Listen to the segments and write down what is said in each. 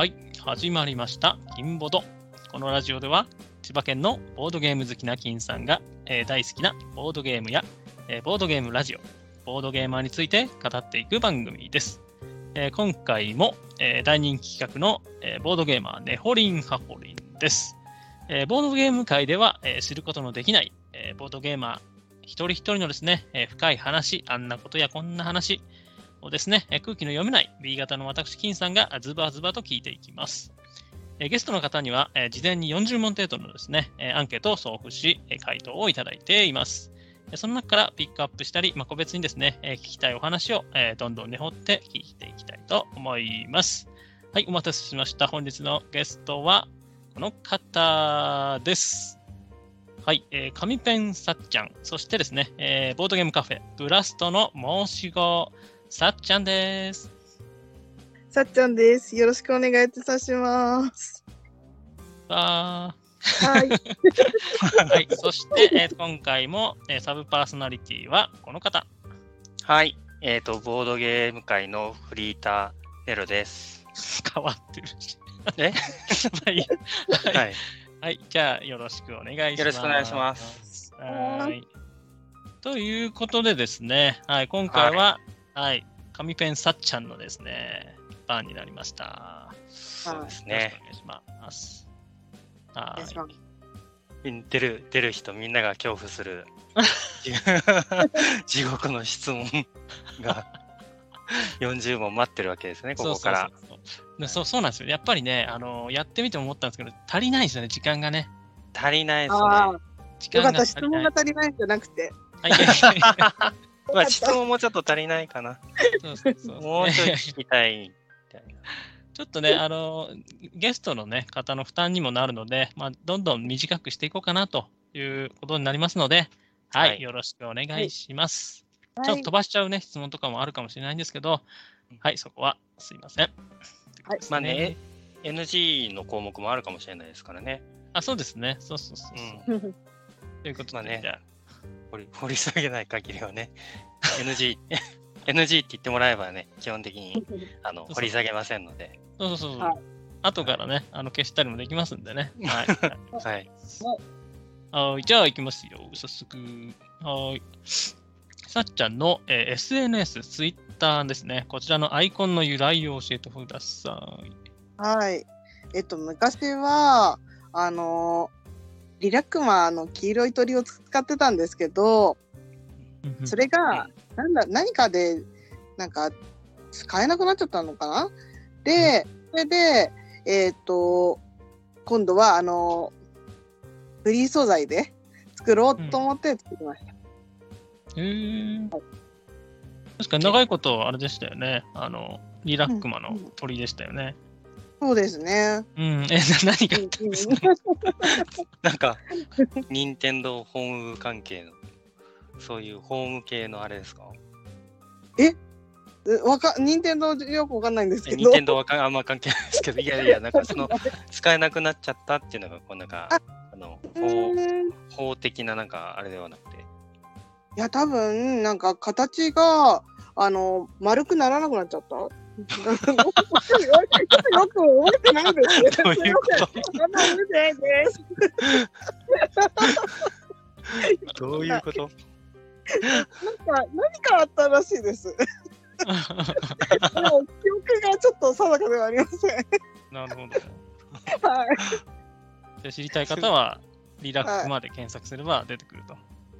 はい、始まりました、金ボド。このラジオでは、千葉県のボードゲーム好きな金さんが、えー大好きなボードゲームや、えーボードゲームラジオ、ボードゲーマーについて語っていく番組です。えー今回も、えー大人気企画の、えボードゲーマー、ネホリンハホリンです。えボードゲーム界では、え知ることのできない、えボードゲーマー一人一人のですね、え深い話、あんなことやこんな話をですね、空気の読めない B 型の私、金さんがズバズバと聞いていきます。ゲストの方には、事前に40問程度のですね、アンケートを送付し、回答をいただいています。その中からピックアップしたり、個別にですね、聞きたいお話を、どんどん根掘って聞いていきたいと思います。はい、お待たせしました。本日のゲストはこの方です。はい、えー、紙ペンさっちゃん、そしてですね、えーボードゲームカフェ、ブラストの申し子、さっちゃんです。さっちゃんです。よろしくお願いいたします。わはい。ー はい、そして、えー今回も、えーサブパーソナリティはこの方。はい。えっ、と、ボードゲーム界のフリーター、ネロです。変わってるし。え？まあいいやはい、はい。はい、じゃあよろしくお願いします。よろしくお願いします。はい。ということでですね、はい、今回は、はい、紙ペンさっちゃんのですね、番になりました。そうですねく。お願いします。はい。出る、出る人みんなが恐怖する 地獄の質問が40問待ってるわけですね、ここから。そうそうそうでそうそうなんですよ。やっぱりね、あのやってみて思ったんですけど、足りないですよね、時間がね。足りないですあね。時間がよかった。質問が。足りないんじゃなくて。まあ、質問もちょっと足りないかな。そうそうそうもうちょい聞きたいみたいな。ちょっとね、あの、ゲストの、ね、方の負担にもなるので、まあ、どんどん短くしていこうかなということになりますので、はい、はいよろしくお願いします。はいちょっと飛ばしちゃうね、質問とかもあるかもしれないんですけど、はい、そこはすいません。はいまあね、NG の項目もあるかもしれないですからね。あ、そうですね。そうそうそうそう。うん。ということで、まあねじゃあ掘り掘り下げない限りはね、NG、NG って言ってもらえばね、基本的にあの掘り下げませんので。そうそうそう。はい後からね、あの消したりもできますんでね。はい。はい。はい、じゃあ行きますよ、早速。はい。さっちゃんの、えー SNS、Twitter ですね。こちらのアイコンの由来を教えてください。はい。えっと、昔は、あの、リラックマの黄色い鳥を使ってたんですけど、それが、なんだ、何かで、なんか、使えなくなっちゃったのかな？で、それで、えっと、今度は、あの、フリー素材で作ろうと思って作りました。へー。確かに長いことあれでしたよね。あの、リラックマの鳥でしたよね。そうですね。うん、え、な何があったんですか？なんか、任天堂ホーム関係の、そういうホーム系のあれですか？え？わか、任天堂よくわかんないんですけど。任天堂はかあんま関係ないですけど、いやいや、なんかその、使えなくなっちゃったっていうのが、こうなんか、ああの、う法法的ななんかあれではなくて。や、多分、なんか形が、あの、丸くならなくなっちゃった？よく覚えてないです。どういうこと。どういうこと？なんか、何かあったらしいです。でも、記憶がちょっと定かではありません。なるほど。はい。じゃあ知りたい方は、リラックマで検索すれば出てくると。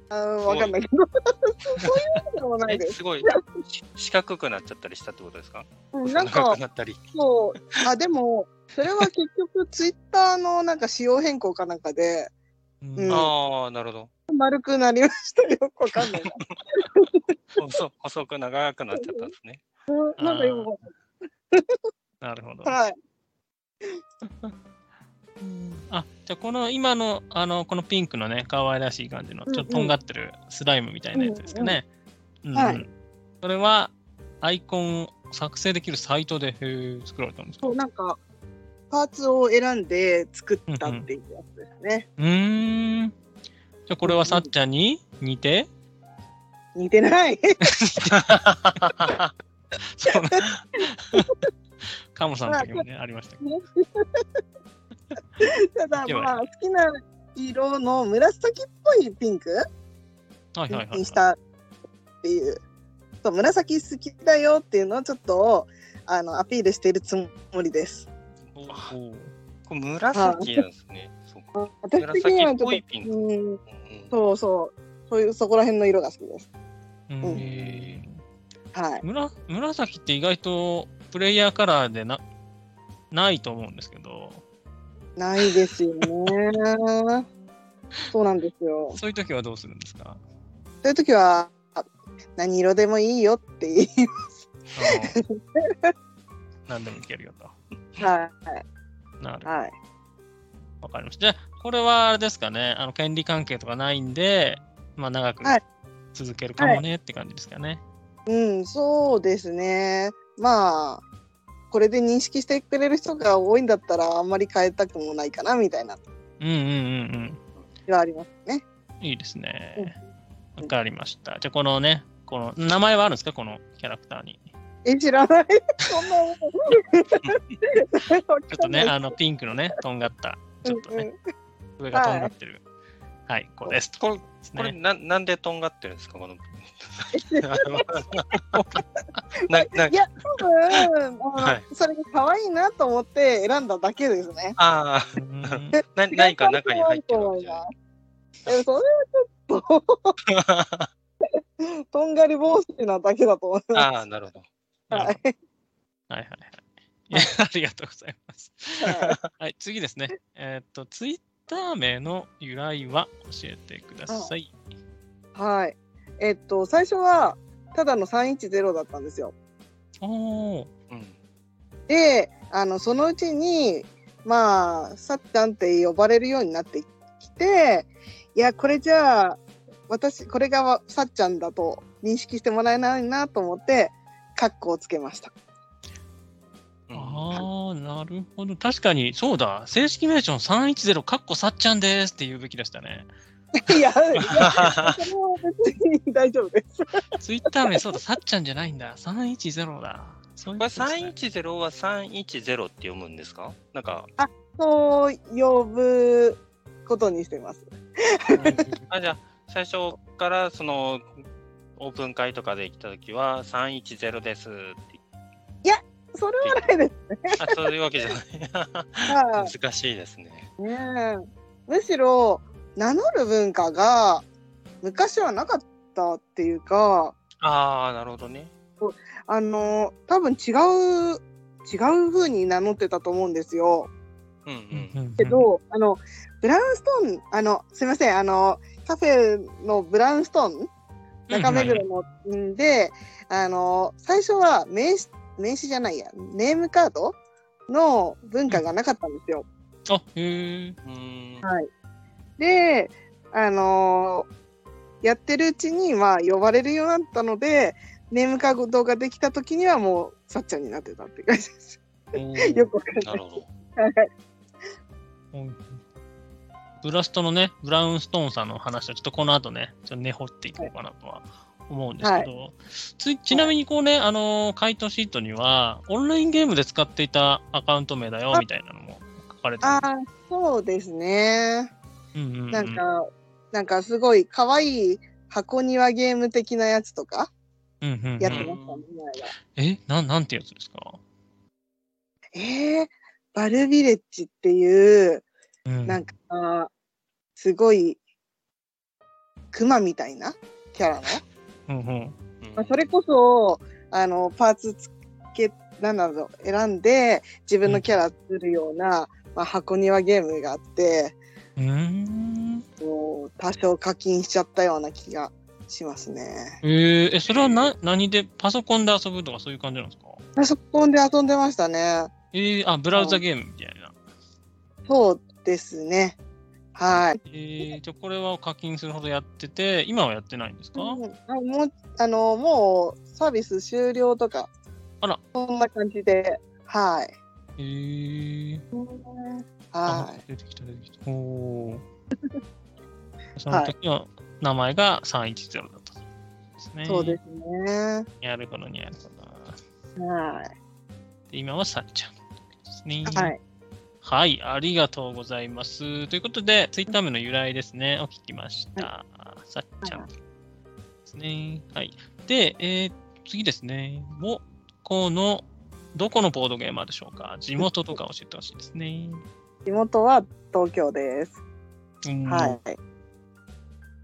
あーわかんないけど。そういうのでもないえです。すごい、し四角くなっちゃったりしたってことですか？うんなん長かく、なったり。そう。あ、でも、それは結局、ツイッターのなんか仕様変更かなんかで、うんああ、なるほど。丸くなりましたよ。く わかんないな。細細く長くなっちゃったんですね。うんなんか今、なるほど。はい。あ、じゃあこの今の、あの、このピンクのね、可愛らしい感じの、ちょっととんがってるスライムみたいなやつですかね。うんうんはいそれは、アイコンを作成できるサイトで作られたんですか？そう、なんか、パーツを選んで作ったっていうやつですね。うーん。じゃあこれはさっちゃんに？似て？似てない。そうカモさんの時もね、ありましたけど。ただまあ好きな色の紫っぽいピンクはいはいはい。にしたっていう。そう紫好きだよっていうのをちょっとあのアピールしているつもりです。おーこれ紫なんですね。そうか私的にはちょっと紫っぽいピンクうんうんそうそうそういうそこら辺の色が好きです。うんはいー。むら紫って意外とプレイヤーカラーでなないと思うんですけど、ないですよね。そうなんですよ。そういう時はどうするんですか？そういう時はあ何色でもいいよって言いあー何でもいけるよと。はいなるはいわかりました。じゃあ、これはあれですかね、あの権利関係とかないんで、まあ、長くはい続けるかもねって感じですかね。うんそうですね。まあこれで認識してくれる人が多いんだったらあんまり変えたくもないかなみたいなうんうんうん気はありますね。うん。いいですね。わかりました。じゃあ、このね、この名前はあるんですか、このキャラクターに。え知らないそんな ちょっとね、あのピンクのね、とんがった、ちょっとね、上がとんがってる。はい、こうですと。これ、ですこれね。ななんでとんがってるんですか？この。なないや多分はいそれが可愛いなと思って選んだだけですね。あうんあ、な何か中に入ってるわけじゃない。えそれはちょっと とんがり帽子なだけだと思います。ああ、なるほど。はいはいはいありがとうございます。はいはい、次ですね。えーっと、ツイッター名の由来は教えてください。はい。えっと、最初は、ただの310だったんですよ。おー。うん。で、あの、そのうちに、まあ、さっちゃんって呼ばれるようになってきて、いや、これじゃあ、私、これがさっちゃんだと認識してもらえないなと思って、カッコをつけました。うんああ、なるほど。確かに、そうだ。正式名称310、かっこさっちゃんですって言うべきでしたね。いや、いや、それは別に 大丈夫です。ツイッター名、そうだ、さっちゃんじゃないんだ。310だ。そういうこれことですね310は310って読むんですか？なんか、そう呼ぶことにしてます。あ、じゃあ、最初からその、オープン会とかで来たときは310ですって。それはないです。あ、そういうわけじゃない。は難しいですね。いねえむしろ名乗る文化が昔はなかったっていうかああ、なるほどね。あの多分違う違う風に名乗ってたと思うんですよ。うんうんけど、あのブラウンストーンあのすいませんあのカフェのブラウンストーン中目黒のんで、あの最初は名刺名刺じゃないやネームカードの文化がなかったんですよ。あ、へえ。うーん。はいで、あのーやってるうちに、まあ、呼ばれるようになったので、ネームカードができた時にはもう、さっちゃんになってたって感じです。よくわかんない。なるほど。はいうんブラストのね、ブラウンストーンさんの話はちょっとこの後ね、ちょっと根掘っていこうかなとは思うんですけど、つちなみにこうね、あのー回答シートには、オンラインゲームで使っていたアカウント名だよみたいなのも書かれてる。ああ、そうですね。うんうんうん。なんか、なんかすごい可愛い箱庭ゲーム的なやつとかやってましたね、えな、なんてやつですか、えー、バルビレッジっていう、うん、なんか、すごい、クマみたいなキャラの？うんうんうんまあ、それこそあのパーツつけなんだろう選んで自分のキャラ作るような、まあ、箱庭ゲームがあってうーん多少課金しちゃったような気がしますね。えー、え、それはな何で、パソコンで遊ぶとかそういう感じなんですか？パソコンで遊んでましたね。えー、あ、ブラウザゲームみたいな。そうですね。はい。えー、じゃあこれは課金するほどやってて、今はやってないんですか、うんあもうあのもうサービス終了とかあらそんな感じではい。えー、はあ出てきた出てきた。おー その時は名前が310だったですね。い。そうですね。やるほどにやるほど。はい。で今はさっちゃんですね。はい。はい、ありがとうございます。ということで、ツイッター名の由来ですね、を聞きました。さっちゃんですね。はい。で、えー次ですね。もこの、どこのボードゲーマーでしょうか？地元とか教えてほしいですね。地元は東京です。うんはい。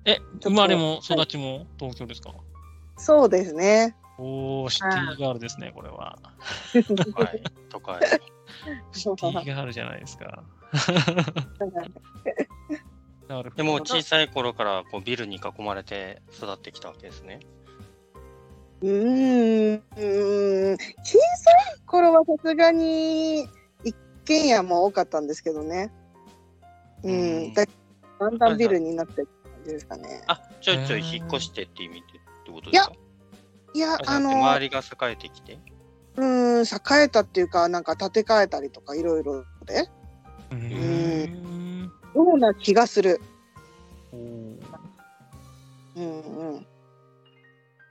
え、と生まれも育ちも東京ですか、そうですね。おー、シティガールですね、これは。はい。とか、シティガールじゃないですか。なるほど。でも小さい頃からこうビルに囲まれて育ってきたわけですね。うーん、うーん小さい頃はさすがに一軒家も多かったんですけどね。ううんん、だだんだんビルになってる感じですかね。あ、ちょいちょい引っ越してって意味でってことですか？いや、ああの、周りが栄えてきて。うーん、栄えたっていうか、なんか建て替えたりとかいろいろで、うーん。ような気がする。うんうん。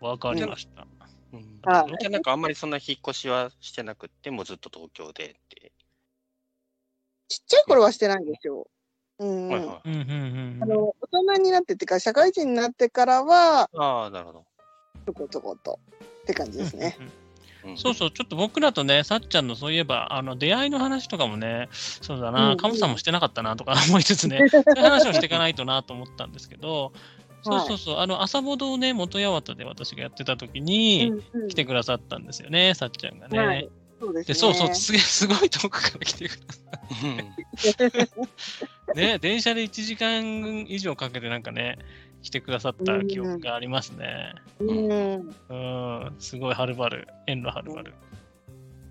わかりました。うんあなんかあんまりそんな引っ越しはしてなくって、もうずっと東京でって。ちっちゃい頃はしてないんですよ。うん、うんはいはい。うんうんうんあの大人になってっていうか社会人になってからはああ、なるほど。ちょこちょこと。って感じですね。そうそう、ちょっと僕らとね、さっちゃんのそういえば、あの出会いの話とかもね、そうだうんな、うん。カムさんもしてなかったなとか 思いつつね、そういう話をしていかないとなと思ったんですけど、そうそうそう、あの朝ボドをね、元八幡で私がやってた時に来てくださったんですよね、さっちゃんがね。はい。そうですね。で、そうそう、すげえすごい遠くから来てくださって、ね、電車で1時間以上かけてなんかね、来てくださった記憶がありますね。うん。うん、すごいはるばる、遠路はるばる。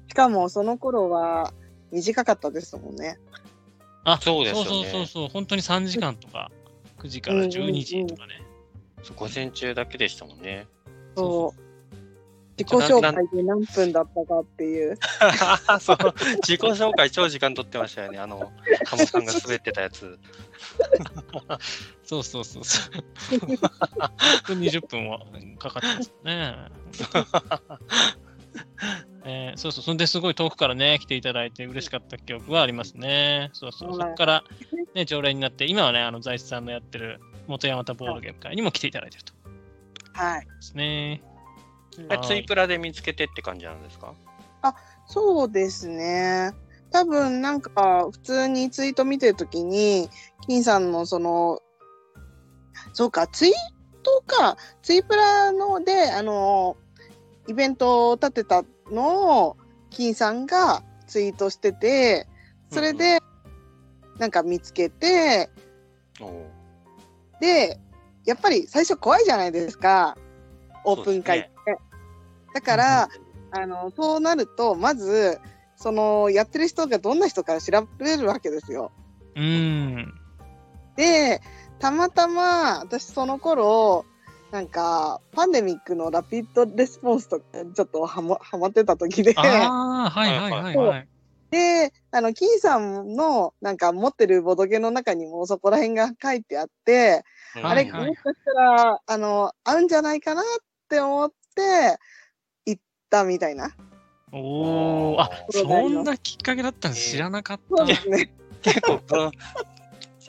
しかもその頃は短かったですもんね。あ、そうですよねそうそうそうそう、本当に3時間とか、9時から12時とかね。午前中だけでしたもんね。そう。自己紹介で何分だったかっていう。そう自己紹介超時間取ってましたよね。あの、カモさんが滑ってたやつ。そうそうそうそう。1分20分はかかってますね。えーそうそう、そんですごい遠くからね、来ていただいて嬉しかった記憶はありますね。そうそう、そはいこから、ね、常連になって、今はね、あの財津さんのやってる元山田ボードゲーム会にも来ていただいてるとはい。ですね。あツイプラで見つけてって感じなんですか？そうですね。多分なんか普通にツイート見てるときに、金さんのその、そうか、ツイートか、ツイプラので、あの、イベントを立てたのを、金さんがツイートしてて、それで、なんか見つけて、おう。で、やっぱり最初怖いじゃないですか、オープン会って。だから、あのそうなるとまずそのやってる人がどんな人か調べるわけですよ。うーん。でたまたま私その頃なんかパンデミックのラピッドレスポンスとかちょっとはまはまってた時でああ、はいはいはいはい。であの金さんのなんか持ってるボドゲの中にもそこら辺が書いてあって、はいはいもしかしたらあの合うんじゃないかなって思って行ったみたいな。おお、あ、そんなきっかけだったんです知らなかったで。すね。結構この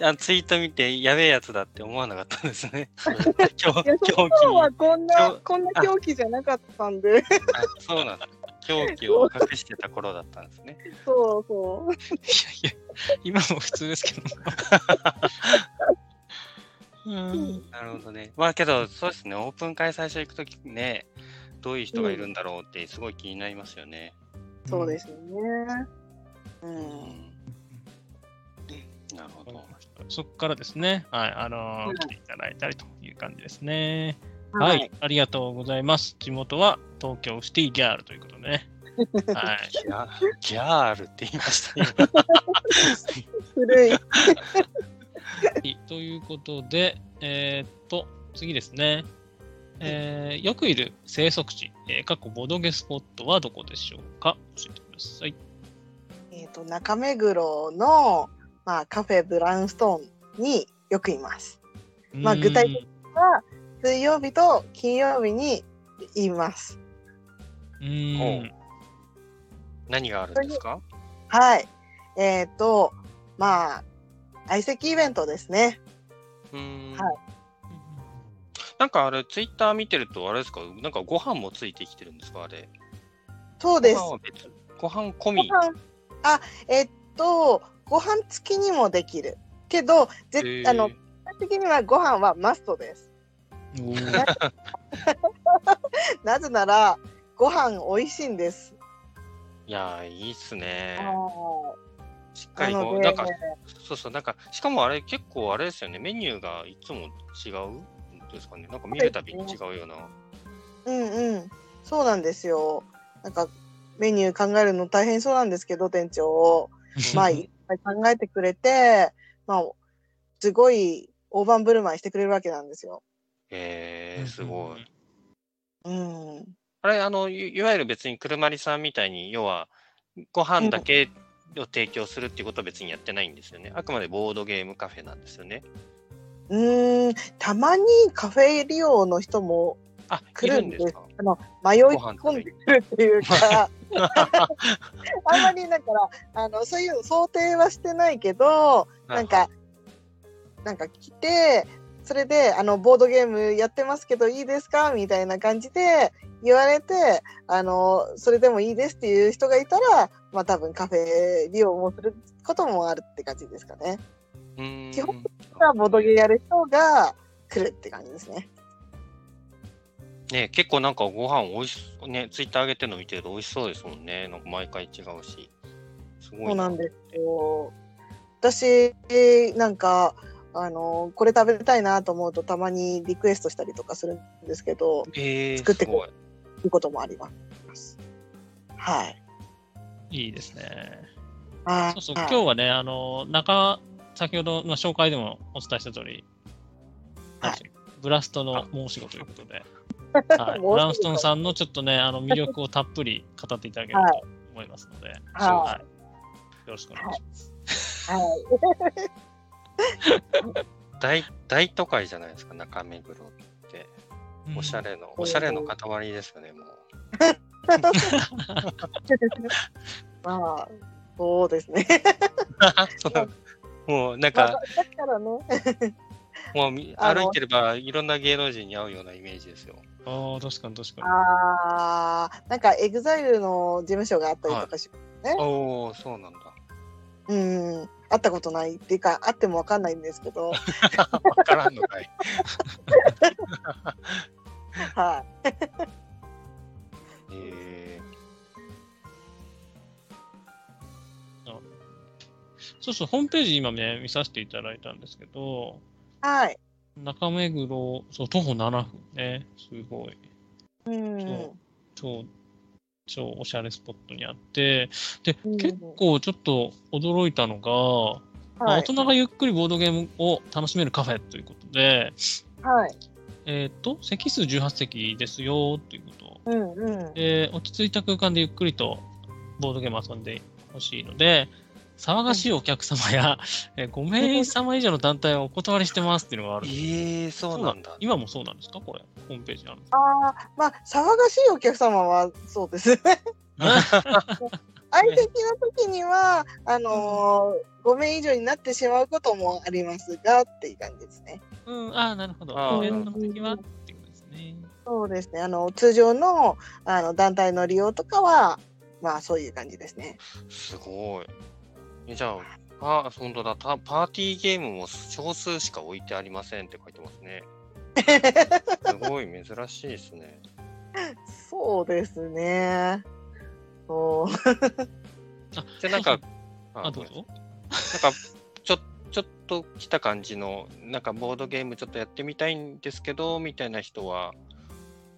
あツイート見てやべえやつだって思わなかったんですね。狂の頃は気こん今日、なこんな狂気じゃなかったんで、あそうなんだ。狂気を隠してた頃だったんですね。そうそう。いやいや、今も普通ですけど。うんなるほどね。まあけど、そうですね、オープン会最初行くときね、どういう人がいるんだろうってすごい気になりますよね。そうですよね。う。うんん。なるほど。そこからですね、はい、あのーはい来ていただいたりという感じですね。は、はいありがとうございます。地元は東京シティギャールということでね。はい。ギャギャールって言いましたね。古い。はいということで、えーっと、次ですね。えーよくいる生息地、えー、過去ボドゲスポットはどこでしょうか？教えてください。えっと、中目黒の、まあ、カフェブラウンストーンによくいます。まあ具体的は、水曜日と金曜日にいます。うーん。何があるんですか？はい。えっ、と、まあ、相席イベントですね。うーん。はいなんかあれ、ツイッター見てると、あれですか、なんかご飯もついてきてるんですか、あれ。そうです。ご飯は別ご飯込ごみ。飯あ、えっと、ご飯付きにもできる。けど、へぜーあの、基本的にはご飯はマストです。なぜなら、ご飯美味しいんです。いやー、いいっすね。あしっかりなんか、そうそう、なんか、しかもあれ、結構あれですよね、メニューがいつも違う？んですかね。なんか見るたびに違うような。うんうん。そうなんですよ。なんか、メニュー考えるの大変そうなんですけど、店長。まあ、いっぱい考えてくれて、まあ、すごい大盤振る舞いしてくれるわけなんですよ。へえー、すごい。うん。あれ、あの、いいわゆる別に車りさんみたいに、要は、ご飯だけを提供するっていうことは別にやってないんですよね。あくまでボードゲームカフェなんですよね。うーん、たまにカフェ利用の人も来るんですあの迷い込んでくるっていうか、あんまりだからあのそういう想定はしてないけど、なんか、なんか来て、それであのボードゲームやってますけどいいですか？みたいな感じで言われて、あのそれでもいいですっていう人がいたら、まあ多分カフェ利用もすることもあるって感じですかね。うーん基本ボードゲーやる人が来るって感じですね。ね結構なんかご飯美味しそうね、ツイッター上げてるの見てると美味しそうですもんね。なんか毎回違うし。すごい。そうなんですよ。私なんかあのこれ食べたいなと思うとたまにリクエストしたりとかするんですけど、えー、作ってくすごい。いうこともあります。はい。いいですね。あそうそう、はい今日はね、あの、中、先ほどの紹介でもお伝えした通り、はい。ブラストの申し子ということで、はい、ブラウンストンさんのちょっとね、あの魅力をたっぷり語っていただければと思いますので、ははい。よろしくお願いします。はい。大大都会じゃないですか、中目黒って。おしゃれの、おしゃれの塊ですよね、もう。まあそうですね。もうなんまあか、だからね。もう歩いてればいろんな芸能人に会うようなイメージですよ。ああ、確かに確かに。ああなんか EXILE の事務所があったりとかし、おお、そうなんだ。うん会ったことないっていうか会ってもわかんないんですけど、わからんのかい。はい。そうそう、ホームページ今ね、見させていただいたんですけど、はい。中目黒、そう、徒歩7分ね、すごい。うん。超、超おしゃれスポットにあって、で、うん結構ちょっと驚いたのが、まあはい大人がゆっくりボードゲームを楽しめるカフェということで、はい。えっ、と、席数18席ですよということ。うんうん。で、落ち着いた空間でゆっくりとボードゲーム遊んでほしいので、騒がしいお客様や、えー5名様以上の団体はお断りしてますっていうのがあるんですええそうなんだ。今もそうなんですか？これ、ホームページにあるんですああ、まあ、騒がしいお客様はそうですね。相席の時には、あのー、5名以上になってしまうこともありますが、っていう感じですね。うん、ああ、なるほど。イベントの時は？っていうことですね。そうですね。あの、通常の、あの、団体の利用とかは、まあ、そういう感じですね。すごい。えじゃあ、あ、本当だパ。パーティーゲームも少数しか置いてありませんって書いてますね。すごい珍しいですね。そうですね。そう。じゃあなんか、あ、どうぞ。なんか、ちょちょっと来た感じの、なんかボードゲームちょっとやってみたいんですけど、みたいな人は、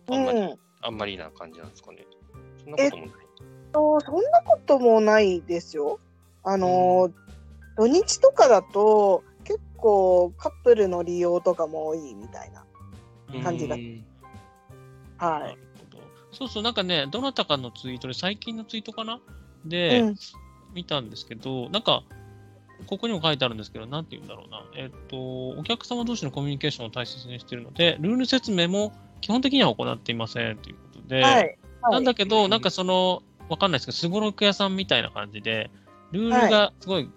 あんまり、うん。あんまりな感じなんですかね。そんなこともない。とそんなこともないですよ。あの、土日とかだと、結構カップルの利用とかも多いみたいな。感じだうんは。ない。そうそう、なんかね、どなたかのツイートで、最近のツイートかな？で、うん見たんですけど、なんか、ここにも書いてあるんですけど、なんて言うんだろうな。えっと、お客様同士のコミュニケーションを大切にしているので、ルール説明も基本的には行っていませんということで、はい。なんだけど、なんかその、わかんないですけど、すごろく屋さんみたいな感じで、ルールがすごい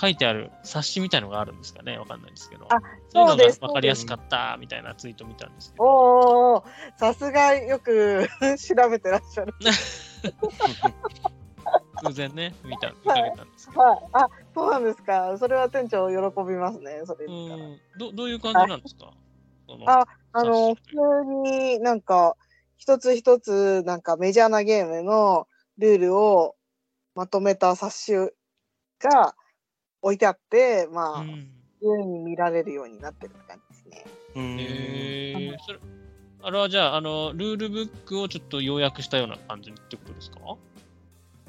書いてある冊子みたいのがあるんですかね？わかんないですけど。あそうですわかりやすかったみたいなツイート見たんですけど。おお、さすがよく 調べてらっしゃる。偶然ね、見た、見かけたんですけど。はい。あ、そうなんですか。それは店長喜びますね。それう見たら。んどどういう感じなんですか？ああの、普通になんか、一つ一つなんかメジャーなゲームのルールをまとめた冊子が置いてあって、まあ、うん自由に見られるようになってるって感じですね。うんへえそれあれはじゃあ、あの、ルールブックをちょっと要約したような感じってことですか？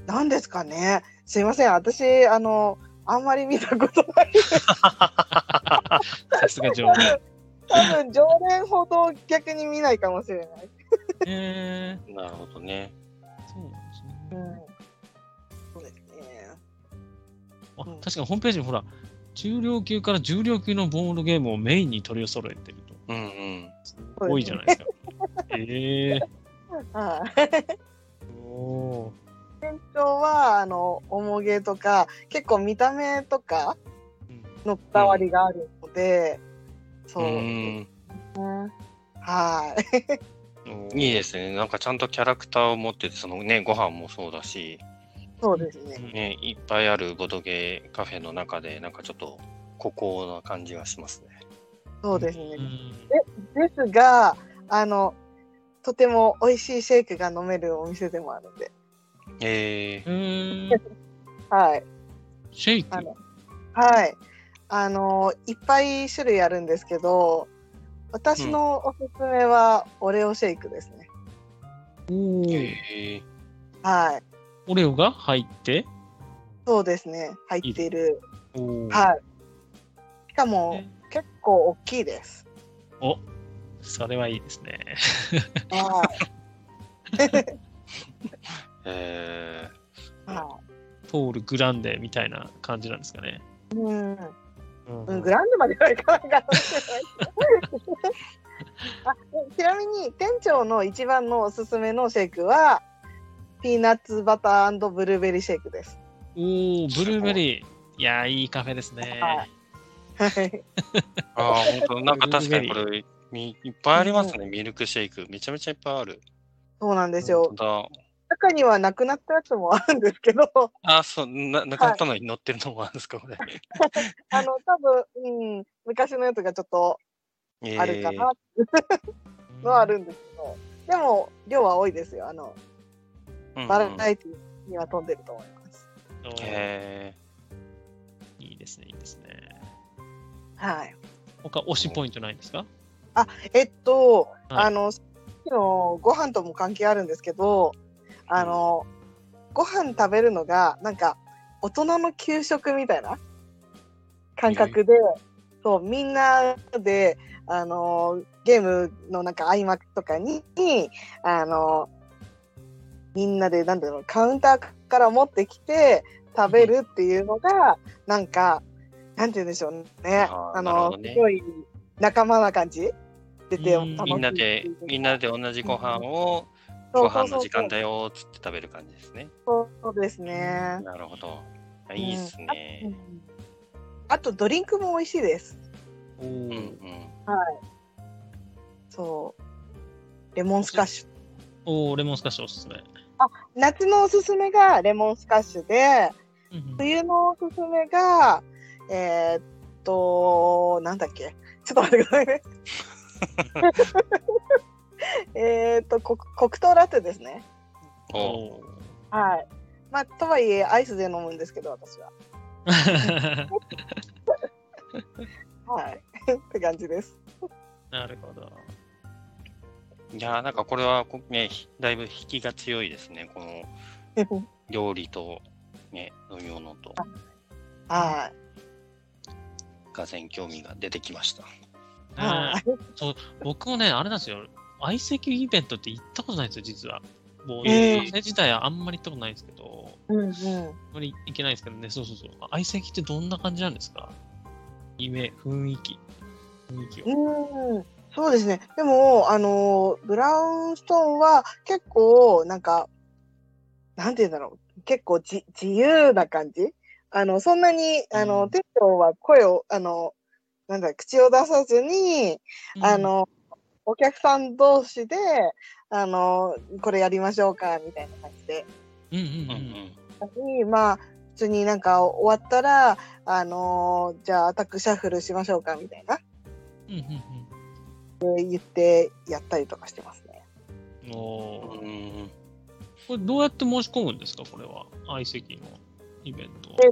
なんですかね。すいません。私、あの、あんまり見たことない。さすが常連。多分、常連ほど逆に見ないかもしれない。へえなるほどね。確かにホームページにほら、中量級から重量級のボードゲームをメインに取り揃えてると。うんうん。多いじゃないですか。へえはい。おー店長は、あの、重げとか、結構見た目とかうんのこだわりがあるので、そうう。んはい。いいですね。なんかちゃんとキャラクターを持ってて、そのね、ご飯もそうだし、そうですね。ね、いっぱいあるボドゲーカフェの中で、なんかちょっと孤高な感じがしますね。そうですね。うんですが、あの、とても美味しいシェイクが飲めるお店でもあるんで、えうーん はい。シェイク？あのはい。あの、いっぱい種類あるんですけど、私のおすすめはオレオシェイクですね。おー、ーえはい。オレオが入って？そうですね。入っている。はい。しかも、結構大きいです。おそれはいいですね。はい。えはトールグランデみたいな感じなんですかね。い。うん。うんうん、グランデまではいかないかもしれない ちなみに店長の一番のおすすめのシェイクはピーナッツバターブルーベリーシェイクです。おー、ブルーベリー。いやー、いいカフェですね。はいはい。ー、ああ、本当なんか確かにこれ、みいっぱいありますね、ミルクシェイク。めちゃめちゃいっぱいある。そうなんですよ。中にはなくなったやつもあるんですけど、あ、そう、な、なくなったのに乗ってるのもあるんですか、これ。あの、多分、うん、昔のやつがちょっとあるかなのはあるんですけど、でも量は多いですよ。あの、えー。バラエティには飛んでると思います。へいいですね、いいですね。はい。他、推しポイントないんですか？えっと、はいあの、さっきのご飯とも関係あるんですけど、あの、ご飯食べるのが、なんか、大人の給食みたいな感覚で、そう、みんなで、あの、ゲームのなんか合間とかに、あの、みんなで、なんだろう、カウンターから持ってきて食べるっていうのが、なんか、なんて言うんでしょうね。あの、ねすごい仲間な感じ出てうん楽しいみんなで、みんなで同じご飯を、うそうそう飯の時間だよっつって食べる感じですね。そうですね。なるほど。あいいっすうね。んあとドリンクも美味しいです。おうんうん。ーそう。レモンスカッシュ。おー、レモンスカッシュおすすめ。夏のおすすめがレモンスカッシュで、うんうん冬のおすすめが、えーっと、なんだっけ？ちょっと待ってくださいね。えーっと、こ黒糖ラテですね。おおはい。まあ、とはいえ、アイスで飲むんですけど、私は。ー はい。って感じです。なるほど。いやーなんかこれはこね、ひだいぶ引きが強いですね。この料理と、ね、飲み物と、はい。がぜ興味が出てきました。はい。僕もね、あれなんですよ。相席イベントって行ったことないんですよ、実は。もう、えー自体はあんまり行ったことないんですけど、うんうん。あんまり行けないですけどね、そうそうそう。相席ってどんな感じなんですか？イメ雰囲気。雰囲気を。うん、そうですね。でも、あの、ブラウンストーンは結構、なんか、なんて言うんだろう、結構じ自由な感じ？あの、そんなに、あの、うん店長は声を、あの、なんだ、口を出さずに、あ、の、お客さん同士で、あの、これやりましょうか、みたいな感じで。うんうんうんうん。にまあ、普通になんか終わったら、あのじゃあアタックシャッフルしましょうか、みたいな。うんうんで言ってやったりとかしてますね。うん。おーうんうんこれどうやって申し込むんですか、これは。相席のイベントは。え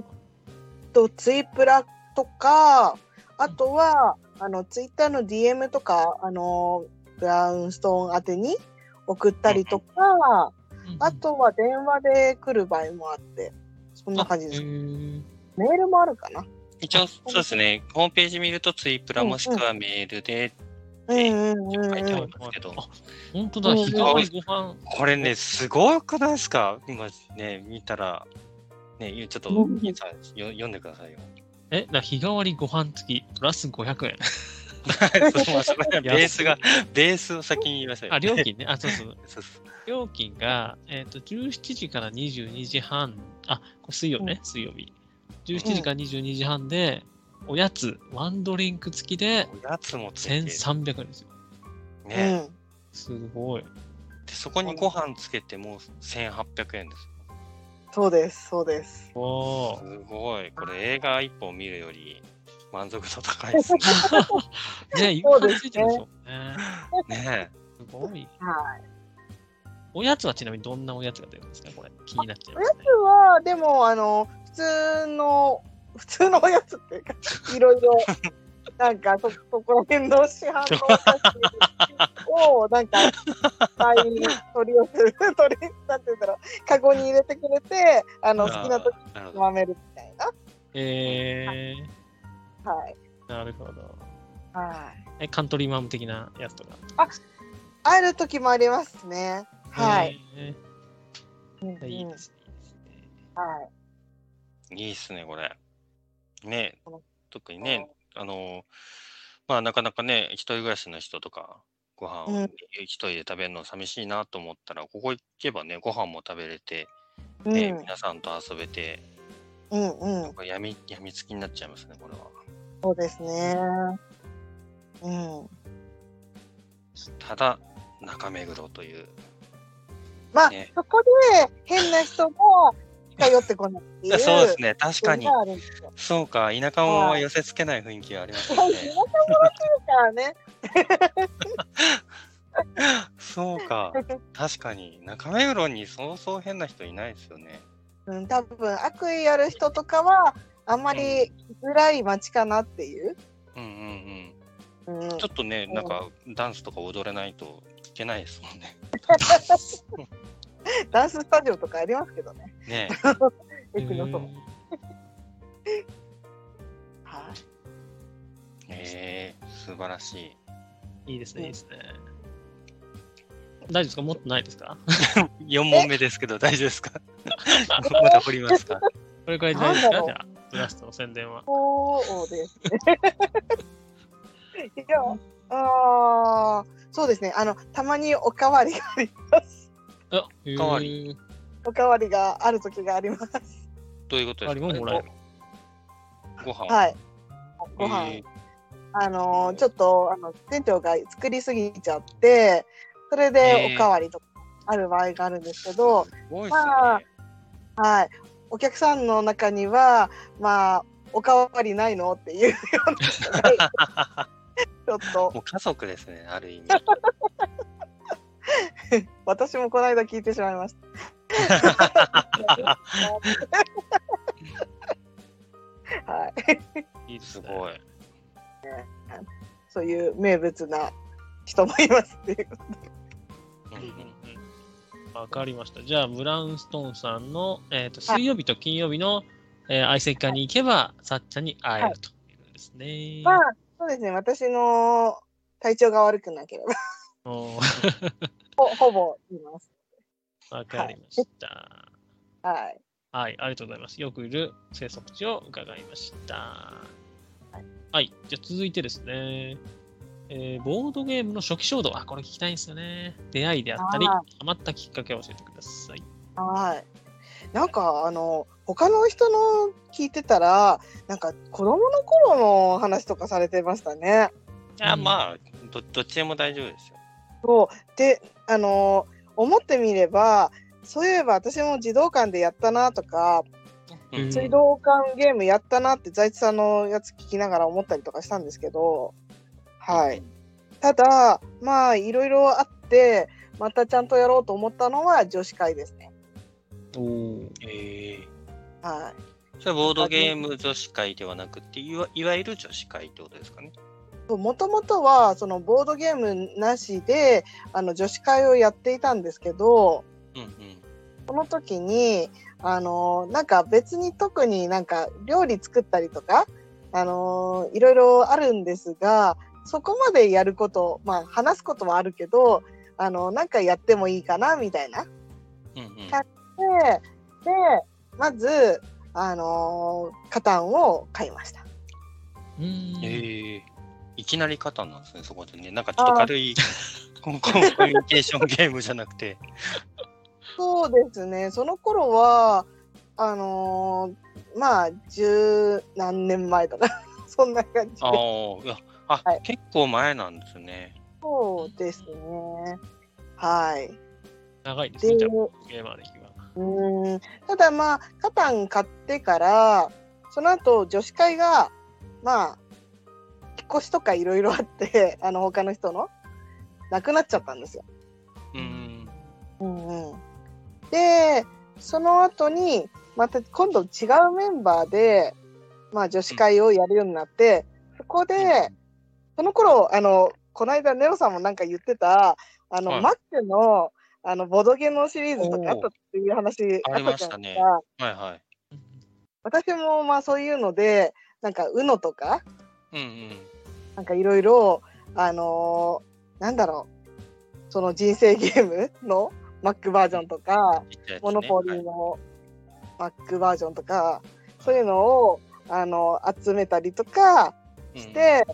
と、ツイプラとか、あとは、あの、ツイッターの DM とか、あの、ブラウンストーン宛てに送ったりとか、うんうんあとは電話で来る場合もあって、そんな感じですあへ。ーメールもあるかな？一応、そうですね、ホームページ見るとツイプラもしくはメールでうんうんうん書いてあうん。りますけど、あ本当だ、うん日替わりご飯。これね、すごくないですか？今ね、見たら、ね、ちょっと、うんインさんよ読んでくださいよ。え、だ日替わりご飯付き、プラス500円。そうそれベースが、ベースを先に言いましたよ、あ、料金ね。あ、そうそう。そうそう料金が、えっ、と、17時から22時半、あ、これ水曜ね、水曜日。17時から22時半で、おやつ、ワンドリンク付きでおやつもついて、1300円ですよ。うね、ん。すごい。で。そこにご飯つけても1800円です。そうです、そうです。おー。すごい。これ映画一本見るより満足度高いですね。ね、いっぱいそうですねついてるんですよね。ねすごい。はい。おやつはちなみにどんなおやつが出るんですか？これ。気になっちゃいおやますね。つは、でも、あの、普通の、普通のおやつっていうか、いろいろ、なんかそ、そこら辺の市販のお菓子を、なんか、いっぱい取り寄せる、取り、なんて言うんだろう、カゴに入れてくれて、あの、好きな時に。つまめるみたいえはい。ー、なるほど。はい。え、カントリーマン的なやつとか？会える時もありますね。はい。いいうんですね。いいですねはい。いいっすね、これ。ね特にね、あの、まあなかなかね、一人暮らしの人とか、ご飯うんを一人で食べるの寂しいなと思ったら、ここ行けばね、ご飯も食べれて、うん。ね、皆さんと遊べて、うんうん。やみ、やみつきになっちゃいますね、これは。そうですね。うん。ただ、中目黒という。まあ、ねそこで変な人が近寄ってこないっていう。そうですね、確かにそうか、田舎者は寄せつけない雰囲気がありますね舎。者からね。そうか、確かに。中目黒にそうそう変な人いないですよね。うん、多分悪意ある人とかはあんまり居づらい街かなっていう。うんうんうんうん。ちょっとね、うんなんかダンスとか踊れないといけないですもんね。ダンススタジオとかありますけどね。ね 駅のそば。うん はい。ええ素晴らしい。いいですね、いいですね。大丈夫ですか？もっとないですか？4問目ですけど、大丈夫ですか？まだ掘りますか？これくらいで大丈夫ですかじゃあ、ブラストの宣伝は。そうですね。いや、ああ、そうですね。あの、たまにおかわりがあります。あ、おかわりおかわりがある時があります。どういうことですか？りももらえる。ご飯。はい。ご飯、えあのーちょっとあの店長が作りすぎちゃってそれでおかわりとかある場合があるんですけど、すごいですまあね。はい、お客さんの中にはまあおかわりないの？っていうよう ちょっともう家族ですね、ある意味。私もこの間聞いてしまいました。はい、いいですごい。そういう名物な人もいますっていう。わかりました。じゃあ、ブラウンストーンさんの、えー、と水曜日と金曜日の、え席会に行けば、さっちゃんに会えるというですね。まあそうですね私の体調が悪くなければ ほほぼいます。わかりました。はい。はい、ありがとうございます。よくいる生息地を伺いました。はいはい、じゃあ続いてですね、えーボードゲームの初期衝動。あ、これ聞きたいんですよね。出会いであったり、あハマったきっかけを教えてください。はい。なんかあの他の人の聞いてたらなんか子供の頃の話とかされてましたね。あまあど、どっちでも大丈夫ですよ。そうであの思ってみればそういえば私も児童館でやったなとか、うん水道管ゲームやったなって財津さんのやつ聞きながら思ったりとかしたんですけど、はい。ただまあいろいろあってまたちゃんとやろうと思ったのは女子会ですね。おーええはい。それはボードゲーム女子会ではなくて、いわいわゆる女子会ってことですかね。もともとはそのボードゲームなしであの女子会をやっていたんですけどうんうん。その時にあのなんか別に特になんか料理作ったりとかあのいろいろあるんですがそこまでやることまあ話すことはあるけどあのなんかやってもいいかなみたいな。うんうん。かででまずあのカタンを買いました。うんええいきなり勝ったんなんですね、そこでね。なんかちょっと軽いコミュニケーション ゲームじゃなくて。そうですね、その頃は、あのーまあ、十何年前とか、そんな感じああで。、いや、あ、はい結構前なんですね。そうですね。はい。長いですね、でじゃあ、ゲーマー歴は。うーんただまあ、カタン買ってから、その後女子会が、まあ、越しとかいろいろあって、あの、他の人の、なくなっちゃったんですよ。うん。うんうん、でその後にまた今度違うメンバーで、まあ、女子会をやるようになって、そこでその頃あのこの間ネロさんもなんか言ってたあの、はいマックのあのボドゲのシリーズとかあったっていう話ありましたねあったじゃないですかはいはい。私もまあそういうのでなんか UNO とかうんうん。なんかいろいろあのーなんだろう。その人生ゲームのマックバージョンとか、ね。モノポリはい。ーのマックバージョンとか、そういうのをあの集めたりとかして、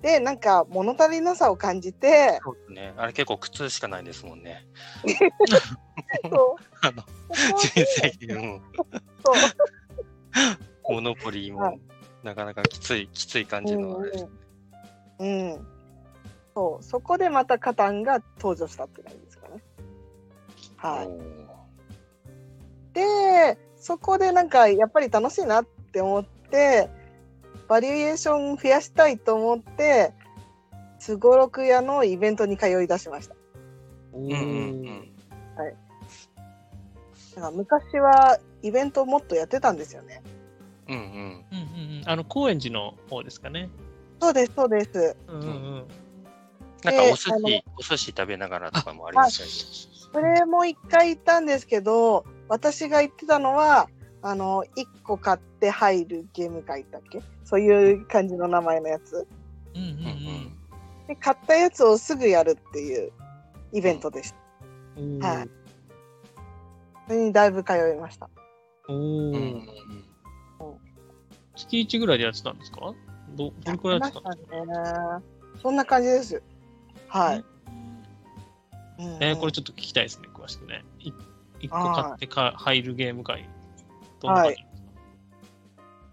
でなんか物足りなさを感じてそうですね。あれ結構苦痛しかないですもんね。そう。あの人生ゲームそう。モノポリーもはい。なかなかきつい、きつい感じのあれです。うん、うん、そうそこでまたカタンが登場したって感じですかね。はい、でそこでなんかやっぱり楽しいなって思ってバリエーション増やしたいと思ってすごろく屋のイベントに通い出しました。おうんうんうん。だから昔はイベントもっとやってたんですよね。うんうん。うんうんうんあの、高円寺の方ですかね。そうですそうです。うんうんうん。なんかお寿司、お寿司食べながらとかもありましたよね。それも一回行ったんですけど私が言ってたのはあの1個買って入るゲーム会だっけ？そういう感じの名前のやつ。うんうんうんうん。で買ったやつをすぐやるっていうイベントでした。うん。はいそれにだいぶ通いました。おうんうーん月1ぐらいでやってたんですか？どどれくらいやってたんですか。そんな感じです。はい。うんえーこれちょっと聞きたいですね、詳しくね。い一個はい買ってか入るゲーム会。どんな感じなんで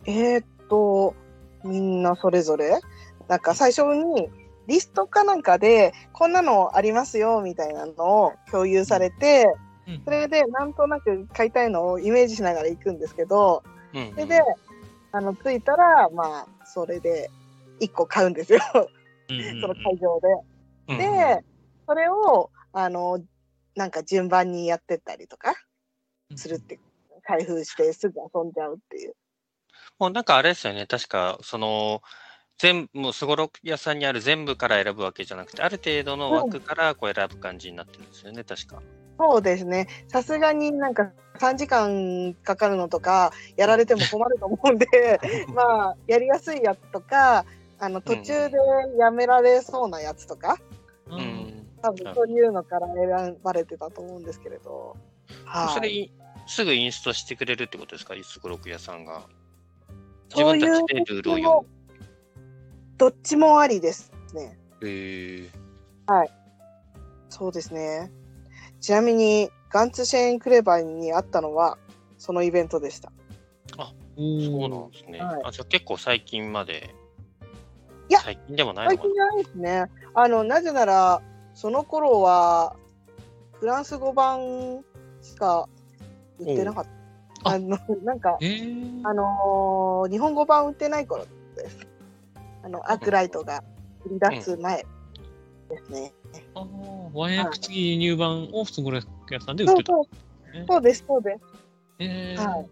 すか？えーっと、みんなそれぞれ、なんか最初にリストかなんかで、こんなのありますよみたいなのを共有されて、うんそれでなんとなく買いたいのをイメージしながら行くんですけど、うんうんそれで、あの、着いたら、まあ、それで1個買うんですよ、うんうんうんその会場で。うんで、それを、あの、なんか順番にやってったりとかするって、開封してすぐ遊んじゃうっていう。もうなんかあれですよね、確か、その、全部、もうすごろく屋さんにある全部から選ぶわけじゃなくて、ある程度の枠からこう選ぶ感じになってるんですよね、確か。そうですね。さすがになんか3時間かかるのとか、やられても困ると思うんで、まあ、やりやすいやつとか、あの、途中でやめられそうなやつとか、ううんん。多分そういうのから選ばれてたと思うんですけれど。はい。それい、すぐインストしてくれるってことですか、すごろく屋さんが。自分たちでルールを読どっちもありですね。む。へえ。そうですね。ちなみに、ガンツシェーンクレバーにあったのは、そのイベントでした。そうなんですね。はいあじゃあ結構最近まで。いや最近でもないのか最近じゃないですね。あの、なぜなら、その頃は、フランス語版しか売ってなかった。あの、なんか、えー、あのー日本語版売ってない頃です。あの、アークライトが売り出す前ですね。あー和訳付き入版を普通語訳屋さんで売ってた。そうそうねそうです、そうです。えーはい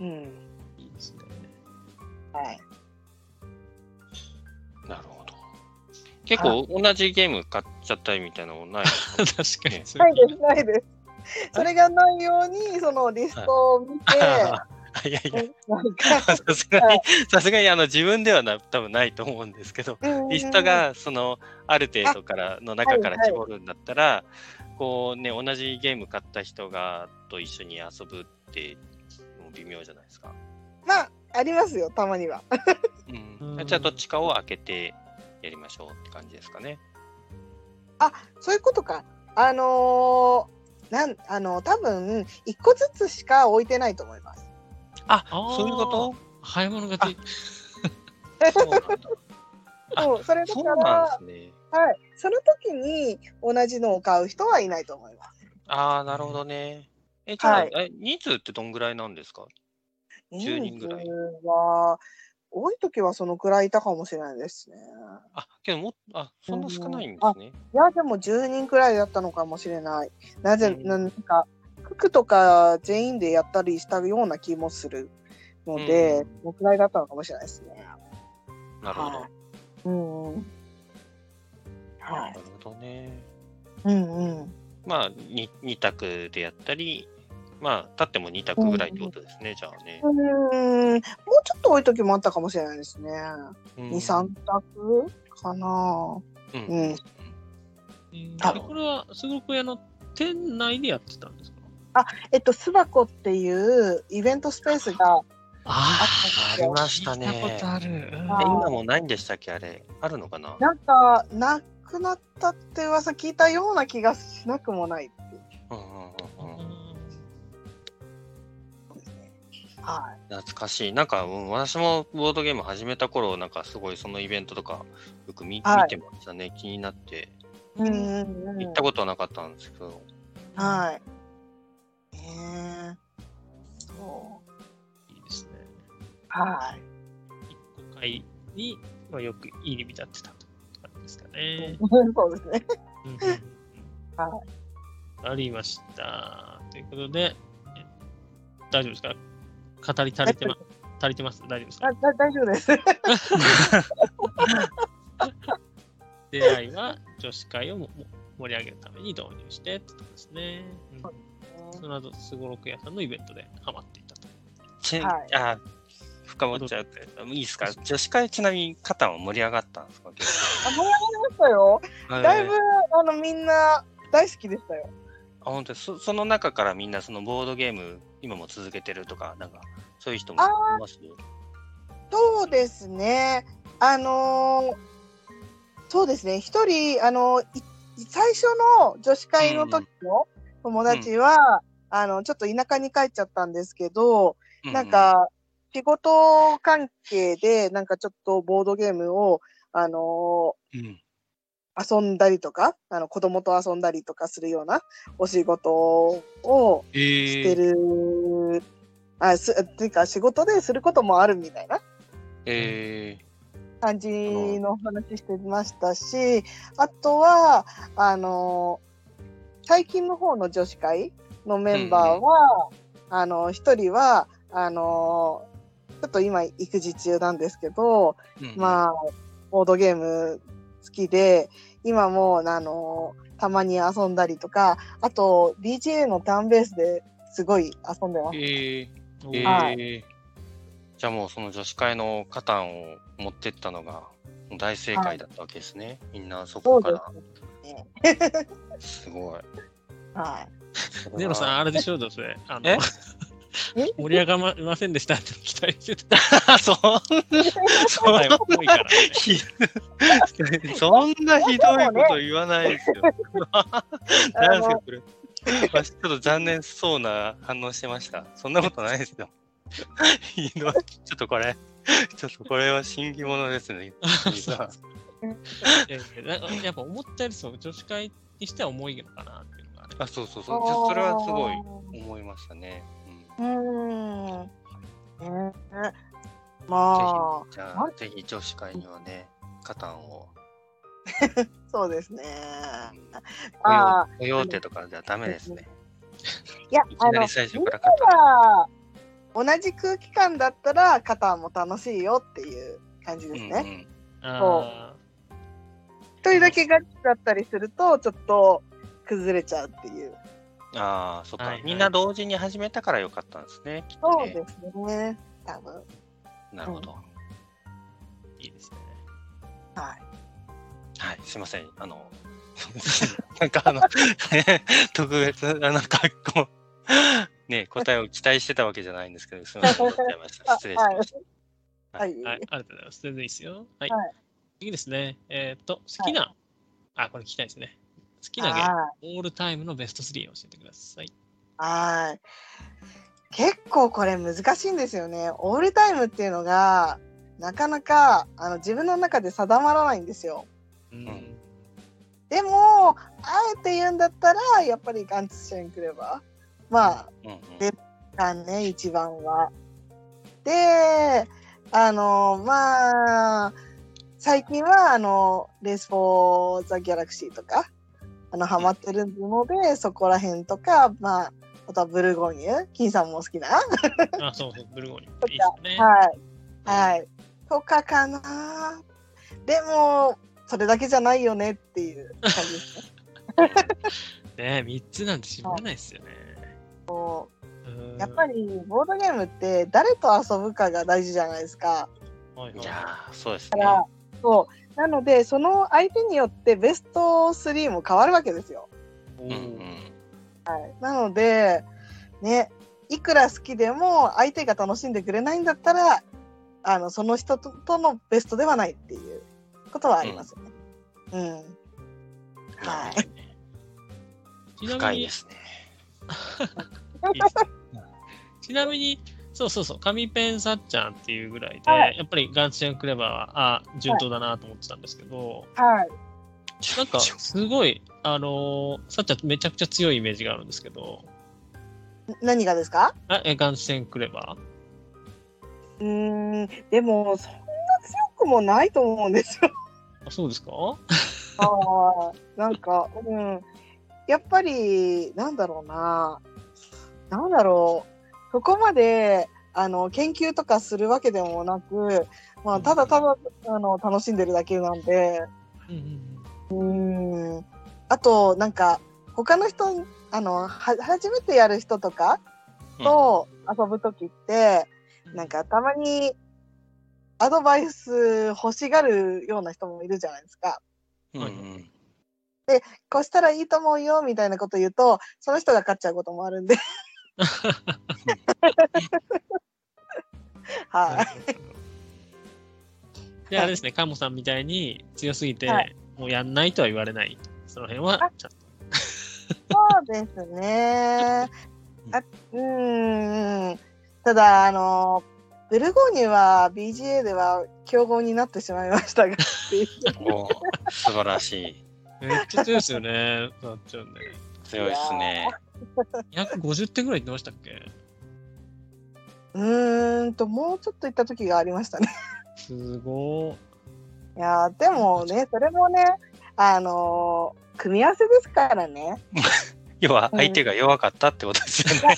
うん。いいですね。はい。なるほど。結構同じゲーム買っちゃったりみたいなのもない？ですか確かに。ないです、ないです。それがないように、そのリストを見て、いやいや、なんか、さすがに、さすがにあの自分ではな多分ないと思うんですけど、リストがそのある程度からの中から絞るんだったら、こうね、同じゲーム買った人がと一緒に遊ぶってもう微妙じゃないですか。まあ、ありますよ、たまには。うんうんじゃあどっちかを開けてやりましょうって感じですかね。そういうことか。あのーなん、あの、多分、一個ずつしか置いてないと思います。あそういうこと？早い者勝ち。そうなんだ。あそう、それだそうなんから、ですね。はい。その時に同じのを買う人はいないと思います。ああ、なるほどね。え、じゃあ、はいえ人数ってどんぐらいなんですか？10人ぐらいは、多い時はそのくらいいたかもしれないですね。あ、けどもっあ、そんな少ないんですね。いや、でも10人くらいだったのかもしれない。なぜ、うんなんか、服とか全員でやったりしたような気もするので、うんらいだったのかもしれないですね。なるほど。はいうんうん。は。ないるほどね。うんうん。まあ、に2択でやったり、まあ、立っても2択ぐらいってことですね、じゃあね。うーん、もうちょっと多い時もあったかもしれないですね。うん2、3択かな。うんうんこれはすごく屋の店内でやってたんですか？えっと、巣箱っていうイベントスペースが、あありましたね。今もうないんでしたっけ？あれ。あるのかな？なんか、なくなったって噂聞いたような気がしなくもないっていううんうんうんうん。ことですね。は懐かしい。なんか、うん、私もボードゲーム始めた頃、なんかすごいそのイベントとかよく見,、はい見てましたね。気になって。い。うんうんうん。行ったことはなかったんですけど。はい。ねえ。そう。いいですね。はい。一個会に、まあ、よく入り浸ってたという感じですかね。そうですね。はありました。ということで、え大丈夫ですか語り足りてま足りてます大丈夫ですか大丈夫です。出会いは女子会をもも盛り上げるために導入してってことですね。うんその後、すごろく屋さんのイベントでハマっていたと。ちはいあ深掘っちゃうって。いいですか？女子会ちなみに肩は盛り上がったんですか？結あ、盛り上がりましたよ。構だいぶえー、あの、みんな大好きでしたよ。あ本当にそその中からみんなそのボードゲーム今も続けてるとか、なんかそういう人もいます？そうですね。あのーそうですね。一人、あのい最初の女子会の時の友達は、あの、ちょっと田舎に帰っちゃったんですけど、うなん、か、仕事関係で、なんかちょっとボードゲームを、あのうん。うん遊んだりとか、あの、子供と遊んだりとかするようなお仕事をえしてー、る、あ、す、っていうか仕事ですることもあるみたいなえ感じの話してましたし、あとは、あの、最近の方の女子会のメンバーは、あの、一人は、あの、ちょっと今育児中なんですけど、ー、あ、まあ、ボードゲーム好きで、今も、あの、たまに遊んだりとか、あと、BGA のターンベースですごい遊んでます。えー、えー。はじゃあもうその女子会のカタンを持ってったのが大正解だったわけですね。みんなそこから。ごい。はい。ネロさん、あれでしょう、どうせ。あのえ？え 盛り上がりませんでしたって期待してた。ん、そんそそんなひどいこと言わないですよ。何ですか、これ。まあちょっと残念そうな反応してました。そんなことないですよ。ひどいちょっとこれ、ちょっとこれは審議物ですね。やいやなんか やっぱ思ったよりそう女子会にしては重いのかなっていうのがね。あ、そうそうそう。じゃそれはすごい思いましたね。ううん。ねえまあん、、じゃあ、ぜひ女子会にはね、カタンを。そうですね。うんああ、コヨーテとかじゃダメですね。いや い、り、最初からカタン。が同じ空気感だったら、カタンも楽しいよっていう感じですね。うんうんあ一人だけガチだったりすると、ちょっと崩れちゃうっていう。ああ、そっか、はいはいみんな同時に始めたからよかったんですね。きっとねそうですね。多分。なるほど。ーいいですね。はい。はい、すいません。あの、なんかあの、特別、あの、格好、ね、答えを期待してたわけじゃないんですけど、すみません。失礼しました。はい。はい、ありがとうございます。全然いいですよ。はい。はい次ですね。えっ、と、好きな、あ、これ聞きたいですね。好きなゲーム、はい。オールタイムのベスト3を教えてください。はい。結構これ難しいんですよね。オールタイムっていうのが、なかなかあの自分の中で定まらないんですよ。うんんでも、あえて言うんだったら、やっぱりガンツシェンクレバー。まあ、うんうんね、一番は。で、あの、まあ、最近は、あの、レース・フォー・ザ・ギャラクシーとか、あの、ハマってるので、そこら辺とか、まあ、あとはブルゴーニュ、金さんも好きな。は あ、そうそう、ブルゴーニュ。いいですね。い。はい。とかかな。でも、それだけじゃないよねっていう感じですね。ね3つなんて絞れないですよね。うんやっぱり、ボードゲームって、誰と遊ぶかが大事じゃないですか。はいはいいやー、そうですね。そう。なので、その相手によってベスト3も変わるわけですよ。おうんうーん。なので、ね、いくら好きでも相手が楽しんでくれないんだったら、あの、その人ととのベストではないっていうことはありますよね。うん。はい。ちなみに深いね ちなみに、そうそうそう、紙ペンさっちゃんっていうぐらいで、はいやっぱりガンツシェンクレバーは、あ、順当だなと思ってたんですけど、はい。なんか、すごい、あのーさっちゃんめちゃくちゃ強いイメージがあるんですけど、何がですか？あえガンツシェンクレバうーん、でも、そんな強くもないと思うんですよ。ー あそうですか？ああ、なんか、うん。やっぱり、なんだろうな。なんだろう。そこまで、あの、研究とかするわけでもなく、まあ、ただただ、あの、楽しんでるだけなんで、うん。あと、なんか、他の人、あの、は、初めてやる人とかと遊ぶときって、うん。なんか、たまに、アドバイス欲しがるような人もいるじゃないですか。うんうん。こうしたらいいと思うよみたいなこと言うと、その人が勝っちゃうこともあるんで。はい。で、あれですね、カモさんみたいに強すぎて、はいもうやんないとは言われない。その辺は、ちゃんと。そうですね。あうーん。ただ、あの、ブルゴーニュは BGA では強豪になってしまいましたが、素晴らしい。めっちゃ強いですよね、なっちゃうんで。強いですね。250点ぐらい言ってましたっけ？うーんと、もうちょっと行った時がありましたね。すごいやーでもね、それもね、あのー組み合わせですからね。要は相手が弱かったってことですよね。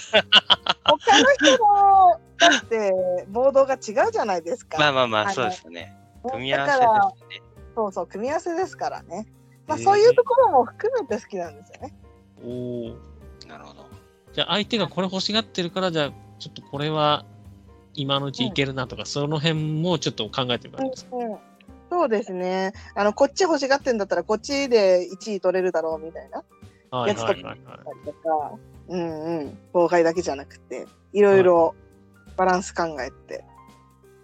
他の人の、だって、ボードが違うじゃないですか。まあまあまあ、そうですよね。組み合わせだからですね。そうそう、組み合わせですからね。まあ、そういうところも含めて好きなんですよね。い。おお。なるほど。じゃあ相手がこれ欲しがってるから、じゃあちょっとこれは今のうちいけるなとか、その辺もちょっと考えてる感じですか。うんうんそうですね。あの、こっち欲しがってんだったら、こっちで1位取れるだろうみたいな。はいやつとはいはいはい。とか、うんうん。妨害だけじゃなくて、いろいろバランス考えて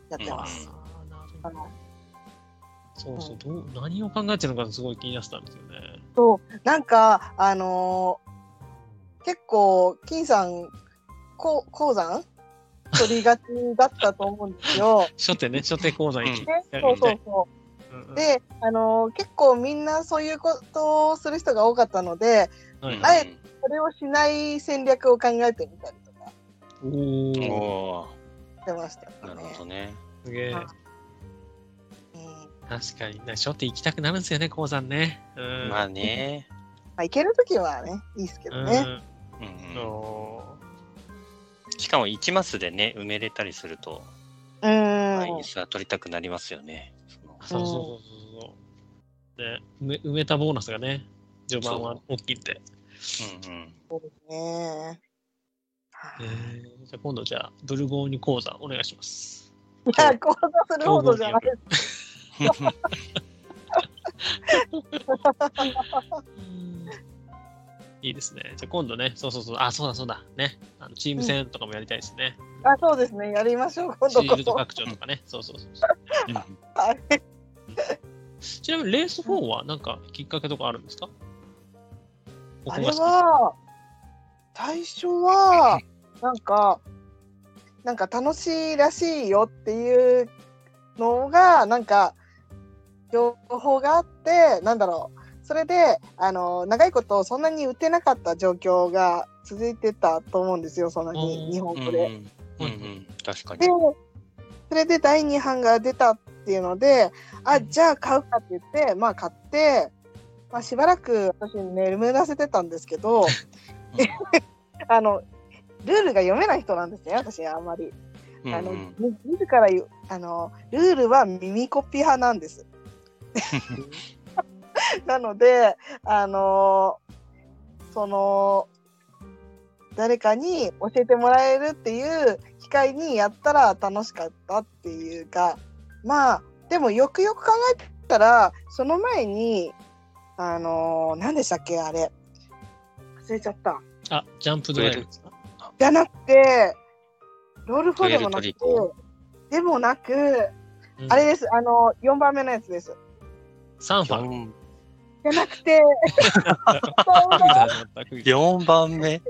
やってます。はいそうそう、どう何を考えてるのかすごい気になってたんですよね。そう、なんか、あのー結構金さんこ鉱山？取りがちだったと思うんですよ。初手ね、初手講座行き。ね、そうそうそう。うんうんで、あのー結構みんなそういうことをする人が多かったので、はいあえてそれをしない戦略を考えてみたりとかおーおしてましたーなるね。ほどね。すげえ。確かに。初手行きたくなるんですよね、鉱山ね。うん。まあね。まあ、行けるときはね、いいですけどね。うん。うんおしかも1マスでね、埋めれたりすると、うーん。インスは取りたくなりますよね。そうそうそうそう。で、埋め埋めたボーナスがね、序盤は大きいんで。うんうん。そうですね。えーじゃあ今度じゃあ、ドルゴーニ講座お願いします。いや、行動するほどじゃないです。いいですね。じゃあ今度ね、そうそうそう、あ、そうだそうだ、ね。あのチーム戦とかもやりたいですね。あ、そうですね。やりましょう。今シ度こそ。ールド拡張とかね。そうそうそうそう。はいちなみにレース4はなんかきっかけとかあるんですか？ここあれは、最初は、なんか、なんか楽しいらしいよっていうのが、なんか、情報があって、なんだろう。それで、あの、長いことそんなに売ってなかった状況が続いてたと思うんですよ、そのおにーうん日本語で。うんうん確かでに。、それで第2版が出たっていうので、あ、じゃあ買うかって言って、まあ買って、まあしばらく私眠らせてたんですけど、あの、ルールが読めない人なんですね、私あんまり。うんあの、うんみ自らあの、ルールは耳コピ派なんです。なので、あのその、誰かに教えてもらえるっていう機会にやったら楽しかったっていうか、まあ、でもよくよく考えたら、その前に、あの何でしたっけ、あれ。忘れちゃった。あ、ジャンプドライブですか？じゃなくて、ロールフォーでもなくでもなく、うんあれです、あの、4番目のやつです。サンファン。四じゃなくて、クイズ始まった、クイズ。4番目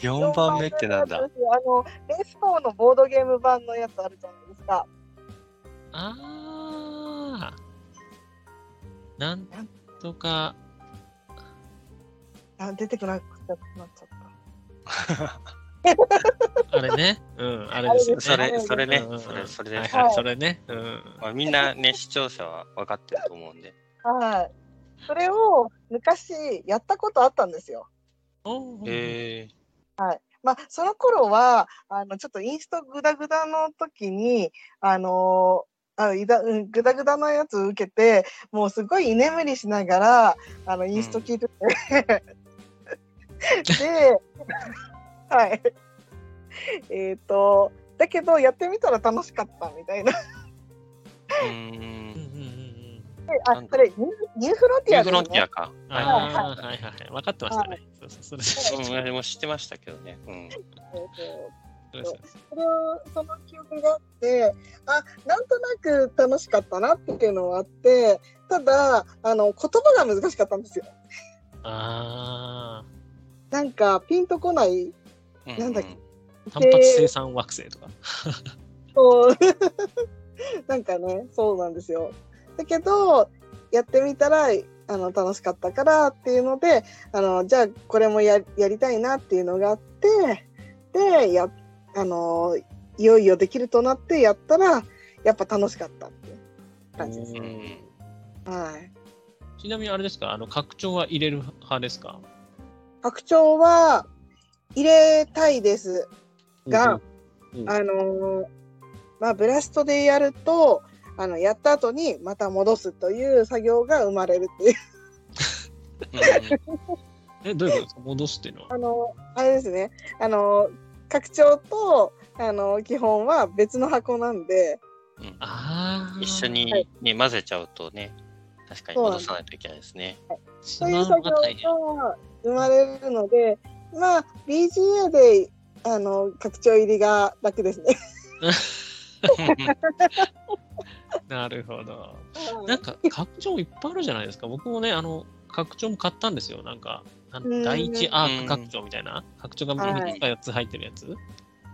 ?4 番目ってなんだあの、レース4のボードゲーム版のやつあるじゃないですか。あー。なんとか、あ出てこなくなっちゃった。あれね。うん、あれですよね。それ、それねうんうんう、んそれ、それではいそれね。うん。まあみんなね、視聴者は分かってると思うんで。はい。それを昔やったことあったんですよ。おーえまあ、その頃は、あの、ちょっとインストグダグダの時に、あのあいだうんグダグダのやつを受けて、もうすごい居眠りしながら、あの、インスト聞いてて。で、はい。えっ、と、だけど、やってみたら楽しかったみたいな。ー、うんうんん。うんあ、それ、ニューフロンティアねニューフロンティアか。うん。はいああ、はいはいはい。分かってましたね。そうそう、それうん、俺も知ってましたけどね。うん。そその記憶があってあなんとなく楽しかったなっていうのはあってただあの言葉が難しかったんですよあなんかピンとこないうんなんだっけ。あ、単発生産惑星とか。そう。なんかねそうなんですよ。だけどやってみたらあの楽しかったからっていうのであのじゃあこれもややりたいなっていうのがあってでやあのいよいよできるとなってやったらやっぱ楽しかったっていう感じです。うね。ん。はい。ちなみにあれですか、あの拡張は入れる派ですか？拡張は入れたいです。が、うんあのーまあ、ブラストでやると、あの、やった後にまた戻すという作業が生まれるっていう。え、どういうことですか？戻すっていうのは？あの、あれですね。あの、拡張と、あの、基本は別の箱なんで、うんうんああ。一緒はにね、混ぜちゃうとね、確かに戻さないといけないですね。そういうしまう作業。が生まれるので、まあ、BGA で、あの、拡張入りが楽ですね。なるほど。なんか拡張いっぱいあるじゃないですか。僕もね、あの、拡張も買ったんですよ。なんか、第一アーク拡張みたいな、拡張が3つか4つ入ってるやつ、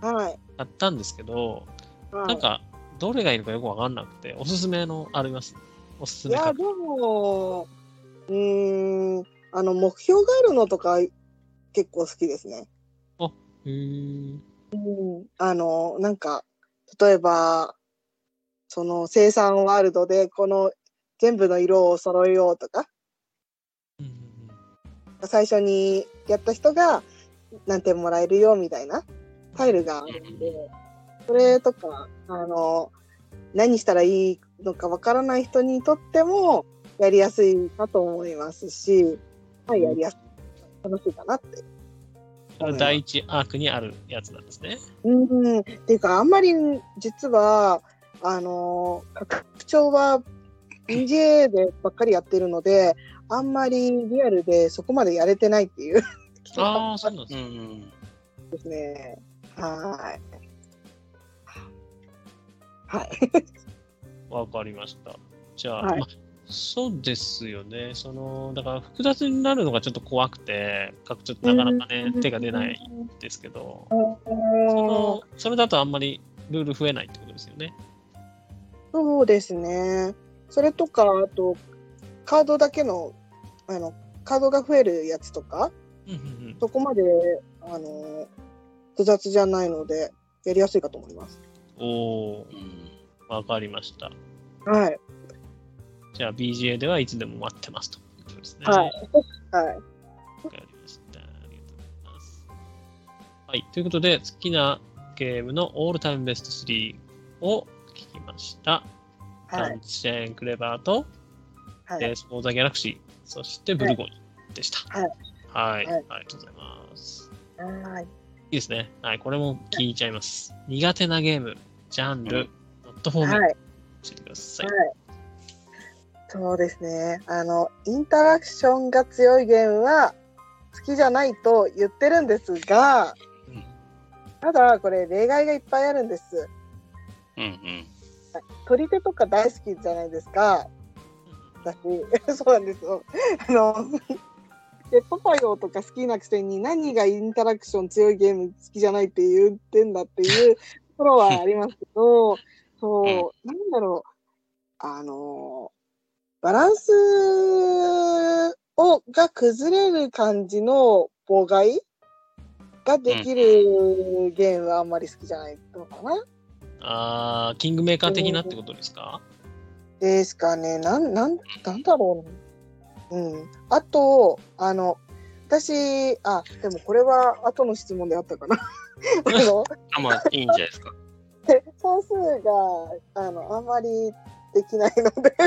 はい。買ったんですけど、はいなんか、どれがいいのかよくわかんなくて、おすすめのあります？おすすいや、でも、うーん、あの、目標があるのとか結構好きですね。へー。うん、あの、なんか、例えば、その生産ワールドでこの全部の色を揃えようとか、うんうん最初にやった人が何点もらえるよみたいなタイルがあるんで、それとか、あの、何したらいいのかわからない人にとってもやりやすいかと思いますし、はい、やりやすい、楽しいかなって。第一アークにあるやつなんですね。うん、っていうか、あんまり実は、あの、拡張は BJ でばっかりやってるので、あんまりリアルでそこまでやれてないっていうああ、そうなんですね。うん。ですね。はい。はい。わかりました。じゃあ、はいまあそうですよね。その、だから複雑になるのがちょっと怖くて、拡張ってなかなかね、手が出ないんですけど、その、それだとあんまりルール増えないってことですよね。そうですね。それとか、あと、カードだけの、あの、カードが増えるやつとか、うんうんうんそこまで、あの、複雑じゃないので、やりやすいかと思います。おおうんわかりました。はい。じゃあ BGA ではいつでも待ってますということですね。はい。はい。わかりました。ありがとうございます。はい。ということで、好きなゲームのオールタイムベスト3を聞きました。はい。ランチェーンクレバーと、はい。ス・フォー・ザ・ギャラクシー、そしてブルゴニでした。はい。はい。はいありがとうございます。はい。いいですね。はい。これも聞いちゃいます。苦手なゲーム、ジャンル、ノットフォーム、はい。教えてください。そうですね。あの、インタラクションが強いゲームは好きじゃないと言ってるんですが、うんただこれ例外がいっぱいあるんです。うんうん。取り手とか大好きじゃないですか。私、そうなんですよ。あの、で、パパヨとか好きなくせに何がインタラクション強いゲーム好きじゃないって言ってんだっていうところはありますけど、そう、なんだろう。あの、バランスを、が崩れる感じの妨害ができるゲームはあんまり好きじゃないのかな。あー、キングメーカー的なってことですか？ですかね。なん、なん、なんだろうな。うん。あと、あの、私、あ、でもこれは後の質問であったかな。あまあ、いいんじゃないですか。算数が、あの、あんまりできないので、た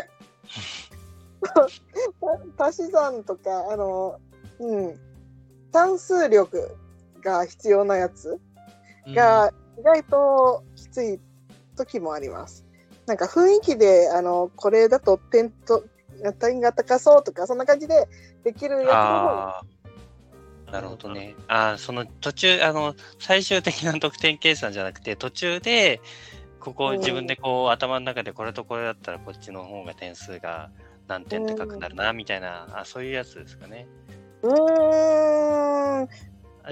足し算とか、あの、うん、算数力が必要なやつが意外ときつい時もあります。なんか雰囲気で、あの、これだと点と、点が高そうとか、そんな感じでできるやつ。なるほどね。ああ、その途中、あの、最終的な得点計算じゃなくて、途中で、ここうん自分でこう頭の中でこれとこれだったらこっちの方が点数が何点高くなるな、みたいな、あそういうやつですかね。うーん、あ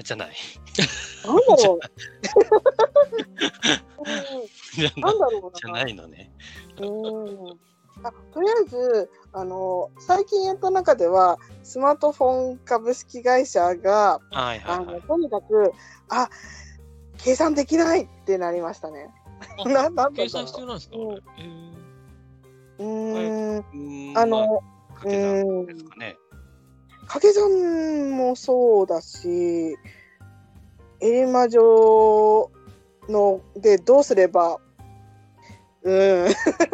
じゃない。なんだろう。ななんだろうじゃな。ないのね。うんあとりあえずあの最近やった中ではスマートフォン株式会社がはいはあいはい。のとにかくあ計算できないってなりましたね。あななん計算必要なんですか、うんうーん。まあの掛け算ですかね。掛け算もそうだしエリマ城のでどうすればうん。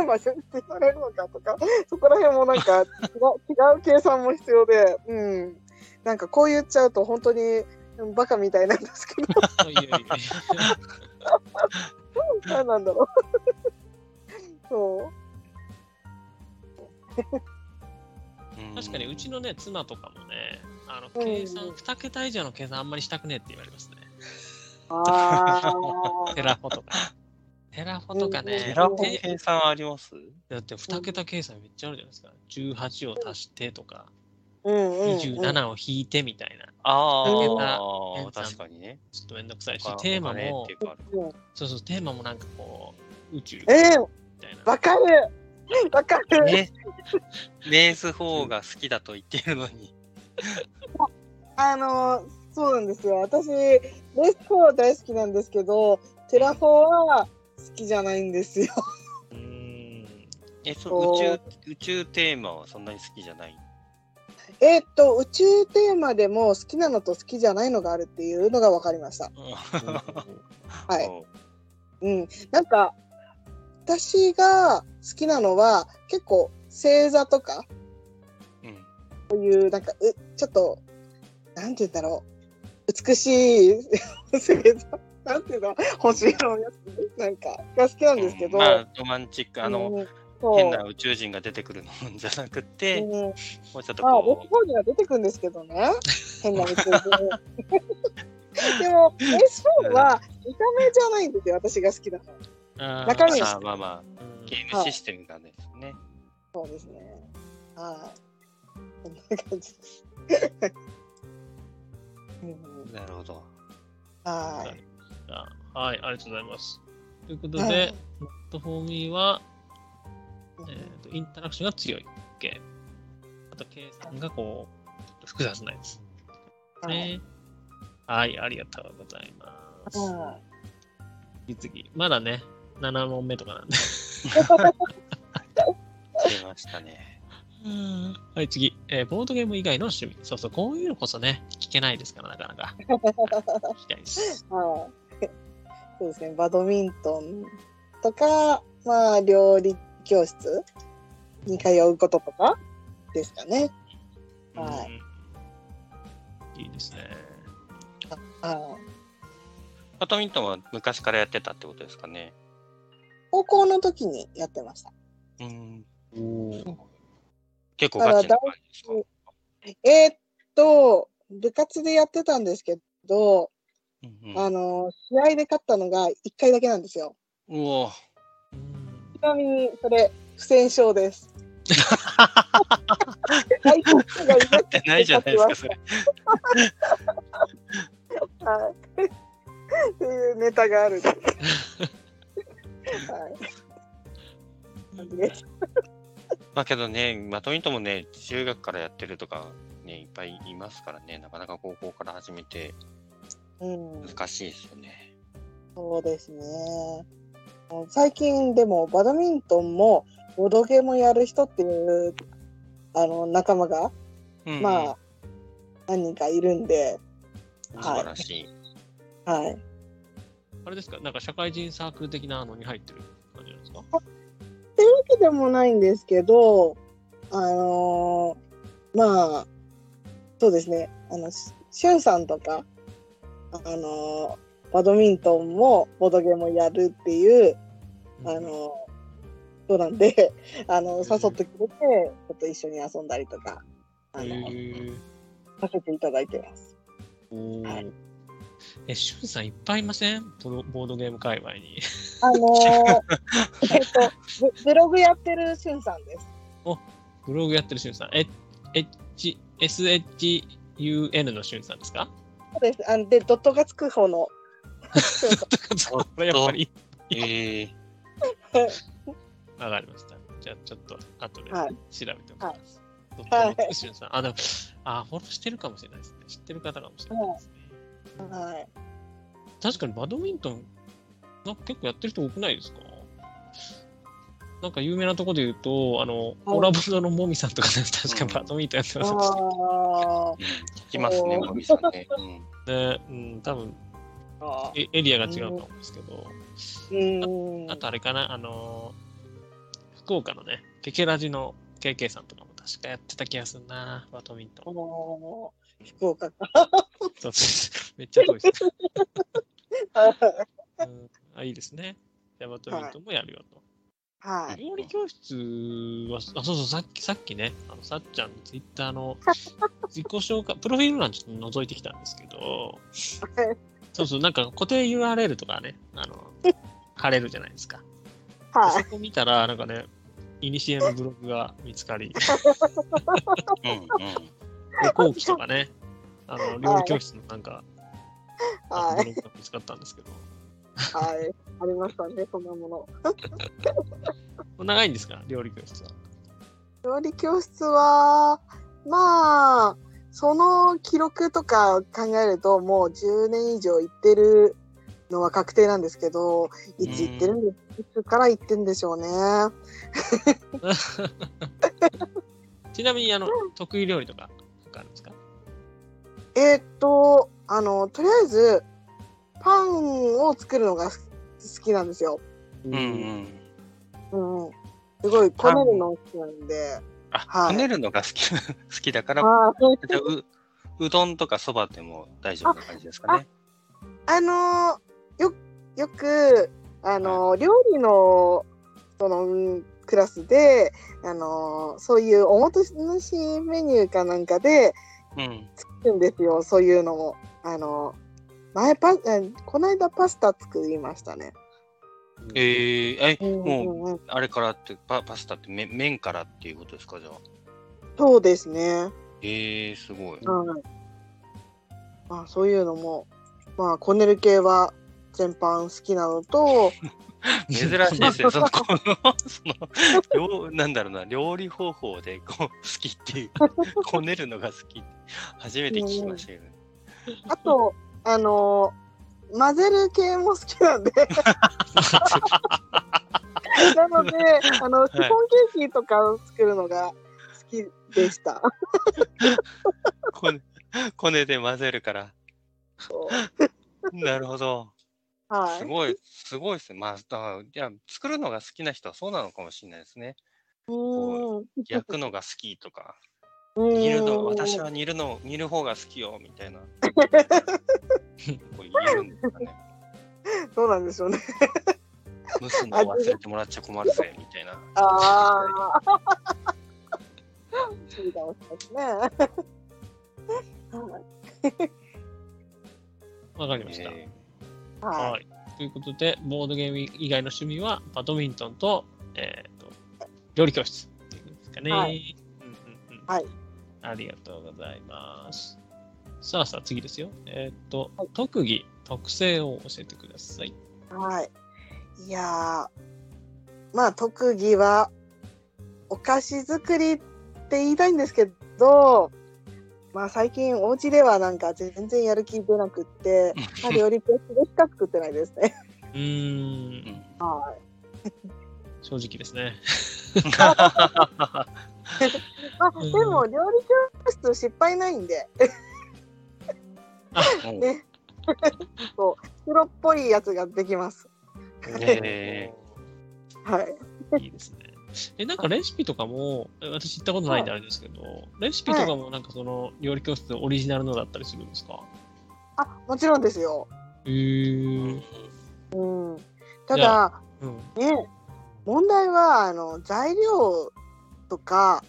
まあ設定されるのかとかそこら辺もなんか 違う違う計算も必要で、うん、なんかこう言っちゃうと本当にうんバカみたいなんですけど。何なんだろう。そう。うん確かにうちのね、妻とかもね、あのうん計算、2桁以上の計算あんまりしたくねえって言われますね。あテラフォとか。テラフォとかねテ、ラフォて計算あります？だって2桁計算めっちゃあるじゃないですか。18を足してとか。うんうんうん、27を引いてみたいな。あうんあ、確かにね。ちょっとめんどくさいしあ、テーマも結、構あるうんそうそう、テーマもなんかこう、宇宙みえー、たいな。わかるわかる、ね、レース4が好きだと言っているのに。あのそうなんですよ。私レース4大好きなんですけどテラフォは好きじゃないんですよ。うーん。え、そ宇宙、宇宙テーマはそんなに好きじゃない？えーっと宇宙テーマでも好きなのと好きじゃないのがあるっていうのが分かりました。はい。うん。なんか私が好きなのは結構星座とかうん。こういうなんかうちょっとなんて言うんだろう。美しい星座。なんていうの？星のやつ。なんかが好きなんですけど、まあ、ロマンチック、あの、うん変な宇宙人が出てくるのじゃなくて、うん。もうちょっとまあ、こ僕には出てくるんですけどね。変な宇宙人。でも、S4 は見た目じゃないんですよ、私が好きなの。あー中身う、あまあまあ、うんゲームシステムがですね。そうですね。はい。こんな感じです。うん、なるほど。はい。はい、ありがとうございます。ということで、はいノットフォーミーは、えーとインタラクションが強いゲーム。あと計算がこう、ちょっと複雑なやつ。はいね。はい、ありがとうございます。は次次。まだね、7問目とかなんで。出ましたね。はい、次、えーボードゲーム以外の趣味。そうそう、こういうのこそね、聞けないですから、なかなか。聞きたいです。い。はい。そうですね、バドミントンとか、まあ、料理教室に通うこととかですかね。はいうん。いいですね。はい。バドミントンは昔からやってたってことですかね。高校の時にやってました。うん。お結構ガチな感じですか？えーっと、部活でやってたんですけど、うんうんあの、試合で勝ったのが1回だけなんですよ。うおうんちなみに、それ、不戦勝です。相手がいなくってないじゃないですか、それ。はい。っていうネタがある。感じです。まあけどね、バドミントンもね、中学からやってるとか、ね、いっぱいいますからね、なかなか高校から始めてうん、難しいですよね。そうですね。最近でもバドミントンもボドゲもやる人っていうあの仲間が、うんうんまあ何人かいるんで、素晴らしい。はい。あれですか、なんか社会人サークル的なのに入ってる感じなんですか？っていうわけでもないんですけど、あのーまあ、そうですね、あの、ししゅんさんとか、あのーバドミントンもボドゲもやるっていう、あのーそうなんで、あの、誘ってくれて、ちょっと一緒に遊んだりとか、あへの、ー。させていただいてます。はいえ、しゅんさんいっぱいいません？ボードボードゲーム界隈に。あのー えっと、ブブログやってるしゅんさんです。ブログやってるしゅんさん。え、H、SHUN のしゅんさんですか？そうです。あので、ドットがつく方の。これやっぱり。ええ わかりました。じゃあちょっと後ではい調べておきます。ドッはいトのしゅんさん。あ、でも、あ、フォローしてるかもしれないですね。知ってる方かもしれないですね。はい。確かにバドミントン、なんか結構やってる人多くないですか？なんか有名なところで言うと、あの、はいオラボードのもみさんとかね、確かバドミントンやってますああ。聞きますね、おーもみさんね。うんね。うん、多分あエエリアが違うと思うんですけど、うん。あとあれかな、あのー福岡のね、ケケラジの KK さんとかも確かやってた気がするな、バドミントン。福岡か。そうそうめっちゃ遠いです、うん。あ、いいですね。じゃあバドミントンもやるよと。はい。料理教室は、あ、そうそう、さっき、さっきね、あの、さっちゃんのツイッターの自己紹介、プロフィール欄ちょっと覗いてきたんですけど、そうそう、なんか固定 URL とかね、あの、貼れるじゃないですか。はい。そこ見たら、なんかね、イニシエのブログが見つかり、うんうん旅行機とかね、あの料理教室のなんか、はい。見つかったんですけど、はい。ありましたね、そんなもの。長いんですか、料理教室は。料理教室は、まあ、その記録とか考えると、もう10年以上行ってるのは確定なんですけど、いつ行ってるんで、いつから行ってんでしょうね。ちなみに、あの、得意料理とかあるんですか？えーっと、あの、とりあえず、パンを作るのが好きなんですよ。うんうん。うんうん。すごい、こねるの好きなんで。あ、はいこねるのが好き 好きだから、あーじゃあううどんとかそばでも大丈夫な感じですかね？あのーよ、よく、あのー料理の、その、うんクラスで、あのーそういうおもてなしメニューかなんかでうん。作るんですよ、そういうのも。あのー前パ、あこの間パスタ作りましたね。えー、え、うんもう、うんうん、あれからって、パパスタって麺麺からっていうことですか、じゃあ？そうですね。えー、すごい。はい。まあ、そういうのも、まあ、こねる系は全般好きなのと、珍しいですね。その、この、その、料なんだろうな、料理方法でこう好きっていう、こねるのが好き。初めて聞きましたけどね。あと、あのー混ぜる系も好きなんで。なので、あの、シフォンケーキとかを作るのが好きでした。こね、こねで混ぜるから。なるほど。はい。すごい、すごいですね。まあ、だからいや、作るのが好きな人はそうなのかもしれないですね。うーん。焼くのが好きとか、煮るの、私は煮るの、煮る方が好きよ、みたいな。こう言うんですかね。そうなんでしょうね。蒸すの忘れてもらっちゃ困るぜ、みたいな。ああ。いいかもしれないですね。はいわかりました。えはい。はい。ということで、ボードゲーム以外の趣味は、バドミントンと、えっ、と、料理教室っていうんですかね。はうんうんうんはい。ありがとうございます。さあさあ、次ですよ。えっ、と、はい特技、特性を教えてください。はい。いやー、まあ特技はお菓子作りって言いたいんですけど、まあ最近お家ではなんか全然やる気出なくって、まあ、料理教室でしか作ってないですね。うーん、は正直ですね。あうんでも料理教室失敗ないんで、ーね 黒っぽいやつができます。えはい。いいですね。え、なんかレシピとかも、え私知ったことないんであれですけど、レシピとかもなんかその料理教室オリジナルのだったりするんですか？あ、もちろんですよ。へー。うん。ただ、うん。ね、問題はあの材料とか、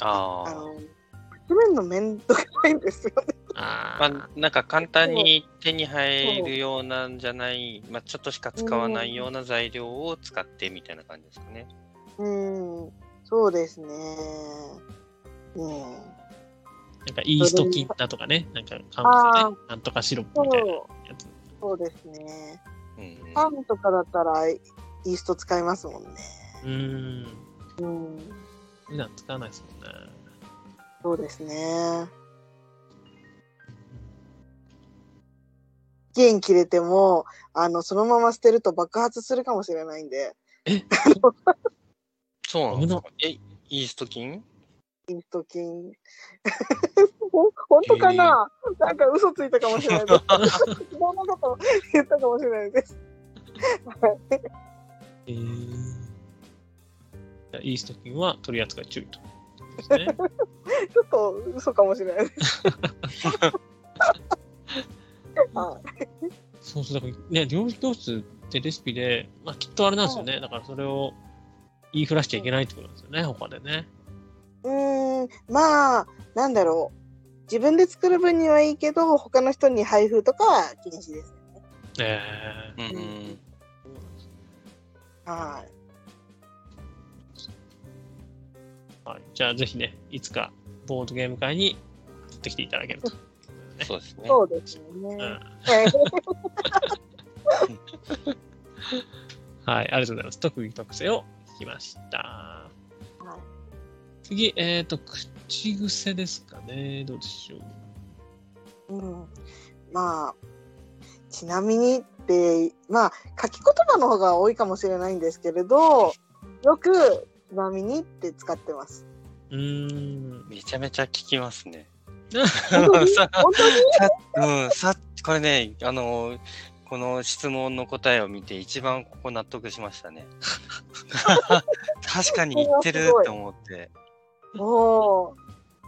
ああの、集めるのめんどくさいんですよね。あ。まあ、なんか簡単に手に入るようなんじゃない、まあ、ちょっとしか使わないような材料を使ってみたいな感じですかね。うん、そうですね。うん。なんかイースト菌だとかね、なんか買うんですよね。なんとかシロップみたいなやつ。そうですね。うんうんパンとかだったらイースト使いますもんね。うーん。うん、普段使わないですもんね。そうですね。元切れても、あの、そのまま捨てると爆発するかもしれないんで、そうなんですか？え、イースト菌？イースト菌。ほ本当かな、なんか嘘ついたかもしれないです。そんなこと言ったかもしれないです。は いえー、イースト菌は取り扱い注意と。ですね。ちょっと嘘かもしれないです。はいそうそう、だからね、料理教室ってレシピで、まあきっとあれなんですよね。だからそれを言いふらしちゃいけないってことなんですよね、他でね。うーん、まあ、なんだろう。自分で作る分にはいいけど、他の人に配布とかは禁止です。えうんうん。はい。ーはい、じゃあぜひね、いつかボードゲーム会に取ってきていただけると。そうですね。そうですね。うんえ はい、ありがとうございます。特技特性を聞きました。次、えっ、と、口癖ですかね。どうでしょう。うん、まあちなみにってまあ書き言葉の方が多いかもしれないんですけれどよく「ちなみに」って使ってます。うーん。めちゃめちゃ聞きますね。本当に？さ本当に？うん、さこれね、あの、この質問の答えを見て一番ここ納得しましたね。確かに言ってるって思って。おー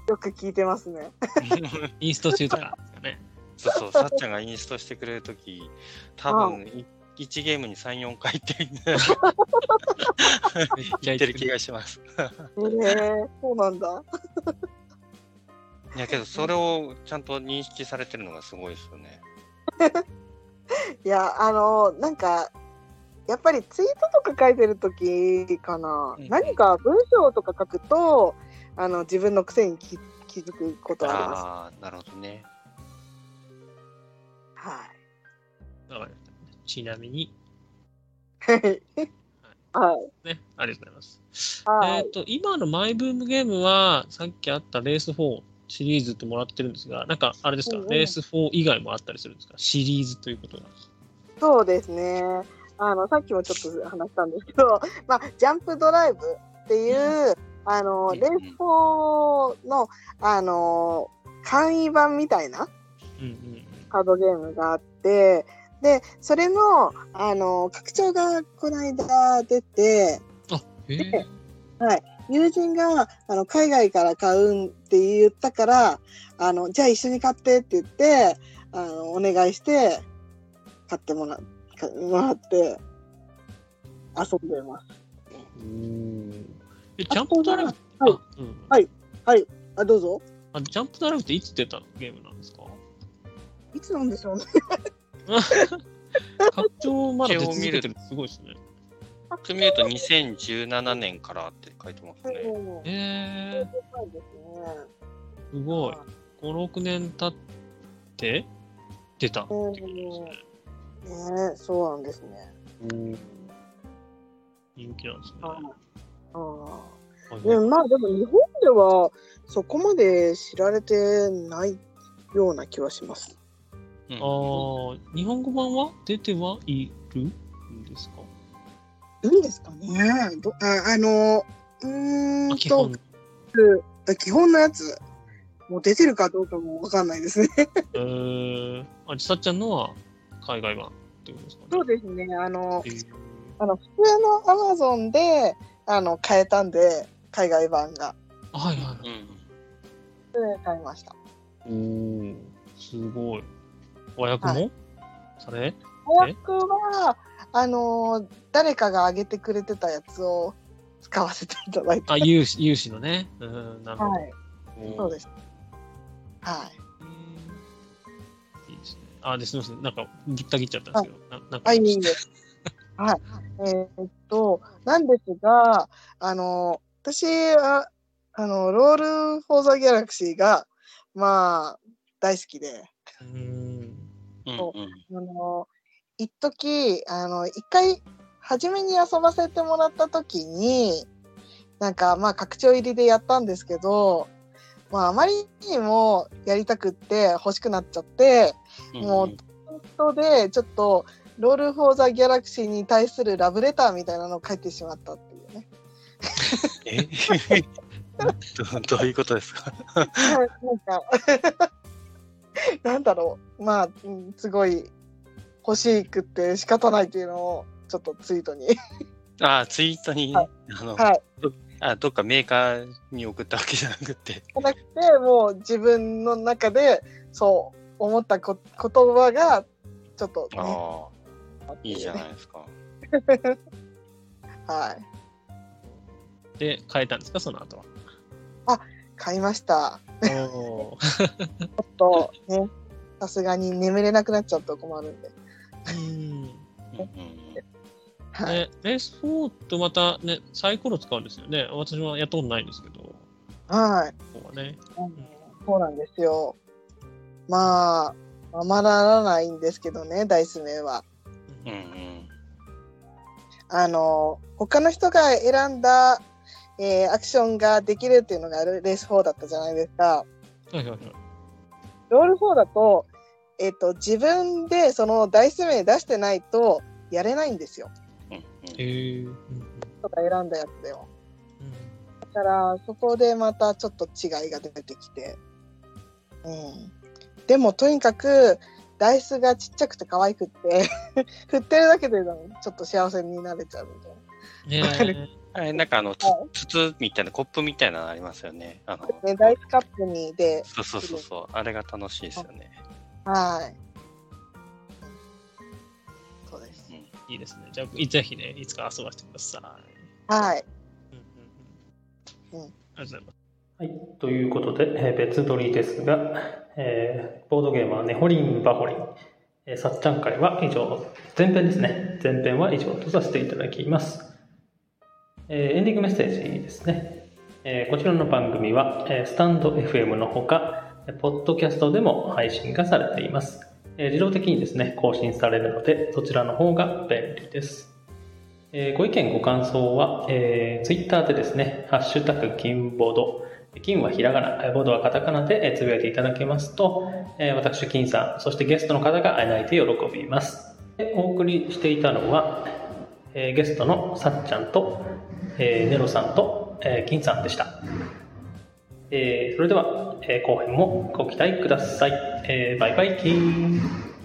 よく聞いてますね。インスト中とかですかね。そうそう、さっちゃんがインストしてくれるとき、多分い1ゲームに3、4回って 言ってる気がします。えー、そうなんだ。いやけど、それをちゃんと認識されてるのがすごいですよね。いやあのなんかやっぱりツイートとか書いてる時かな、うん何か文章とか書くとあの自分の癖に気気づくことあります。ああ、なるほどね。はいわかりましたちなみに、はい。はい。ね、ありがとうございます。はいえっ、と、今のマイブームゲームは、さっきあったレース4シリーズってもらってるんですが、なんかあれですか、うんうんレース4以外もあったりするんですか？シリーズということが。そうですね。あの、さっきもちょっと話したんですけど、まあ、ジャンプドライブっていう、あの、うんレース4の、あの、簡易版みたいなカードゲームがあって、で、それの、あの、拡張がこの間出て、うん。あ、へえ。友人があの海外から買うんって言ったから、あの、じゃあ一緒に買ってって言って、あの、お願いして、買ってもらかもらって、遊んでます。うんえ、ジャンプドライブはいあうんはいあ、どうぞ。あジャンプドライブっていつ出たゲームなんですかいつなんでしょうね。拡張まだ出続けてるすごいですね。よく見ると2017年からって書いてますね。うんえー、すごい。5、6年経って出たってですね。ねそうなんですね。うん人気なんですね。ああはいでもまあでも日本ではそこまで知られてないような気はします。うんあー日本語版は？出てはいる？いいんですかね？どああのうーんあ基本と。基本のやつもう出てるかどうかもわかんないですね。えー、あ、ちさっちゃんのは海外版ってことですかね？そうですね。あのえーあの普通のアマゾンであの買えたんで海外版があはいはうんで買いました。い。おー、すごい。和訳も、それ？和訳はあの誰かが上げてくれてたやつを使わせていただいて。あ、有志有志のね。うん、なるほど。はい。そうです。はい。いいですね。あ、ですみません。なんか、ぶった切っちゃったんですけど。ななんかはい、いいです。はい。えーっと、なんですが、あの、私は、あの、ロール・フォー・ザ・ギャラクシーが、まあ、大好きで、うん。うんそうんあの、一時あの、一回、初めに遊ばせてもらった時に、なんか、まあ、拡張入りでやったんですけど、まあ、あまりにもやりたくって欲しくなっちゃって、もう本当でちょっとロール・フォー・ザ・ギャラクシーに対するラブレターみたいなのを書いてしまったっていうね。え？どどういうことですか？なんかなんだろう。まあ、うんすごい欲しくって仕方ないっていうのをちょっとツイートに。あツイートに、はい。あのはい。あどっかメーカーに送ったわけじゃなくて。じゃなくてもう自分の中でそう思ったこ言葉がちょっと、ね、ああ、いいじゃないですか。はい。で、変えたんですか、その後は？買いました。おー。ちょっとねさすがに眠れなくなっちゃうと困るんではい、ね、レース4とまたね、サイコロ使うんですよね。私はやったことないんですけど、こはいこはね。うんそうなんですよ。まあ、ままならないんですけどね、ダイス名は。うんうん。あの、他の人が選んだ、えーアクションができるっていうのがレース4だったじゃないですか。はいはいはい。ロール4だと、えっ、と、自分でそのダイス名出してないとやれないんですよ。うんうんえー。とか選んだやつでは。だから、そこでまたちょっと違いが出てきて。うん。でも、とにかく、ダイスがちっちゃくて可愛くって、振ってるだけでちょっと幸せになれちゃうみたいな。ねなんかあの、つは筒みたいな、コップみたいなのありますよね。あの、ね、ダイスカップにで、そうそうそうそう。あれが楽しいですよね。はい。そうです。いいですね。じゃあ、ぜひね、いつか遊ばせてください。はい。うんうんうん。うんありがとうございます。はい、ということで、えー別撮りですが、えーボードゲームはネホリン・バホリン、えーさっちゃん会は以上、前編ですね。前編は以上とさせていただきます。えーエンディングメッセージですね。えーこちらの番組は、えースタンド FM のほか、えーポッドキャストでも配信がされています。えー自動的にですね、更新されるので、そちらの方が便利です。えーご意見ご感想は、えー、ツイッターでですね、ハッシュタグ金ボード、金はひらがな、ボードはカタカナでつぶやいていただけますと、えー私、金さん、そしてゲストの方が泣いて喜びます。でお送りしていたのは、えーゲストのさっちゃんと、えーネロさんと、えー金さんでした。えーそれでは、えー後編もご期待ください。えーバイバイキー。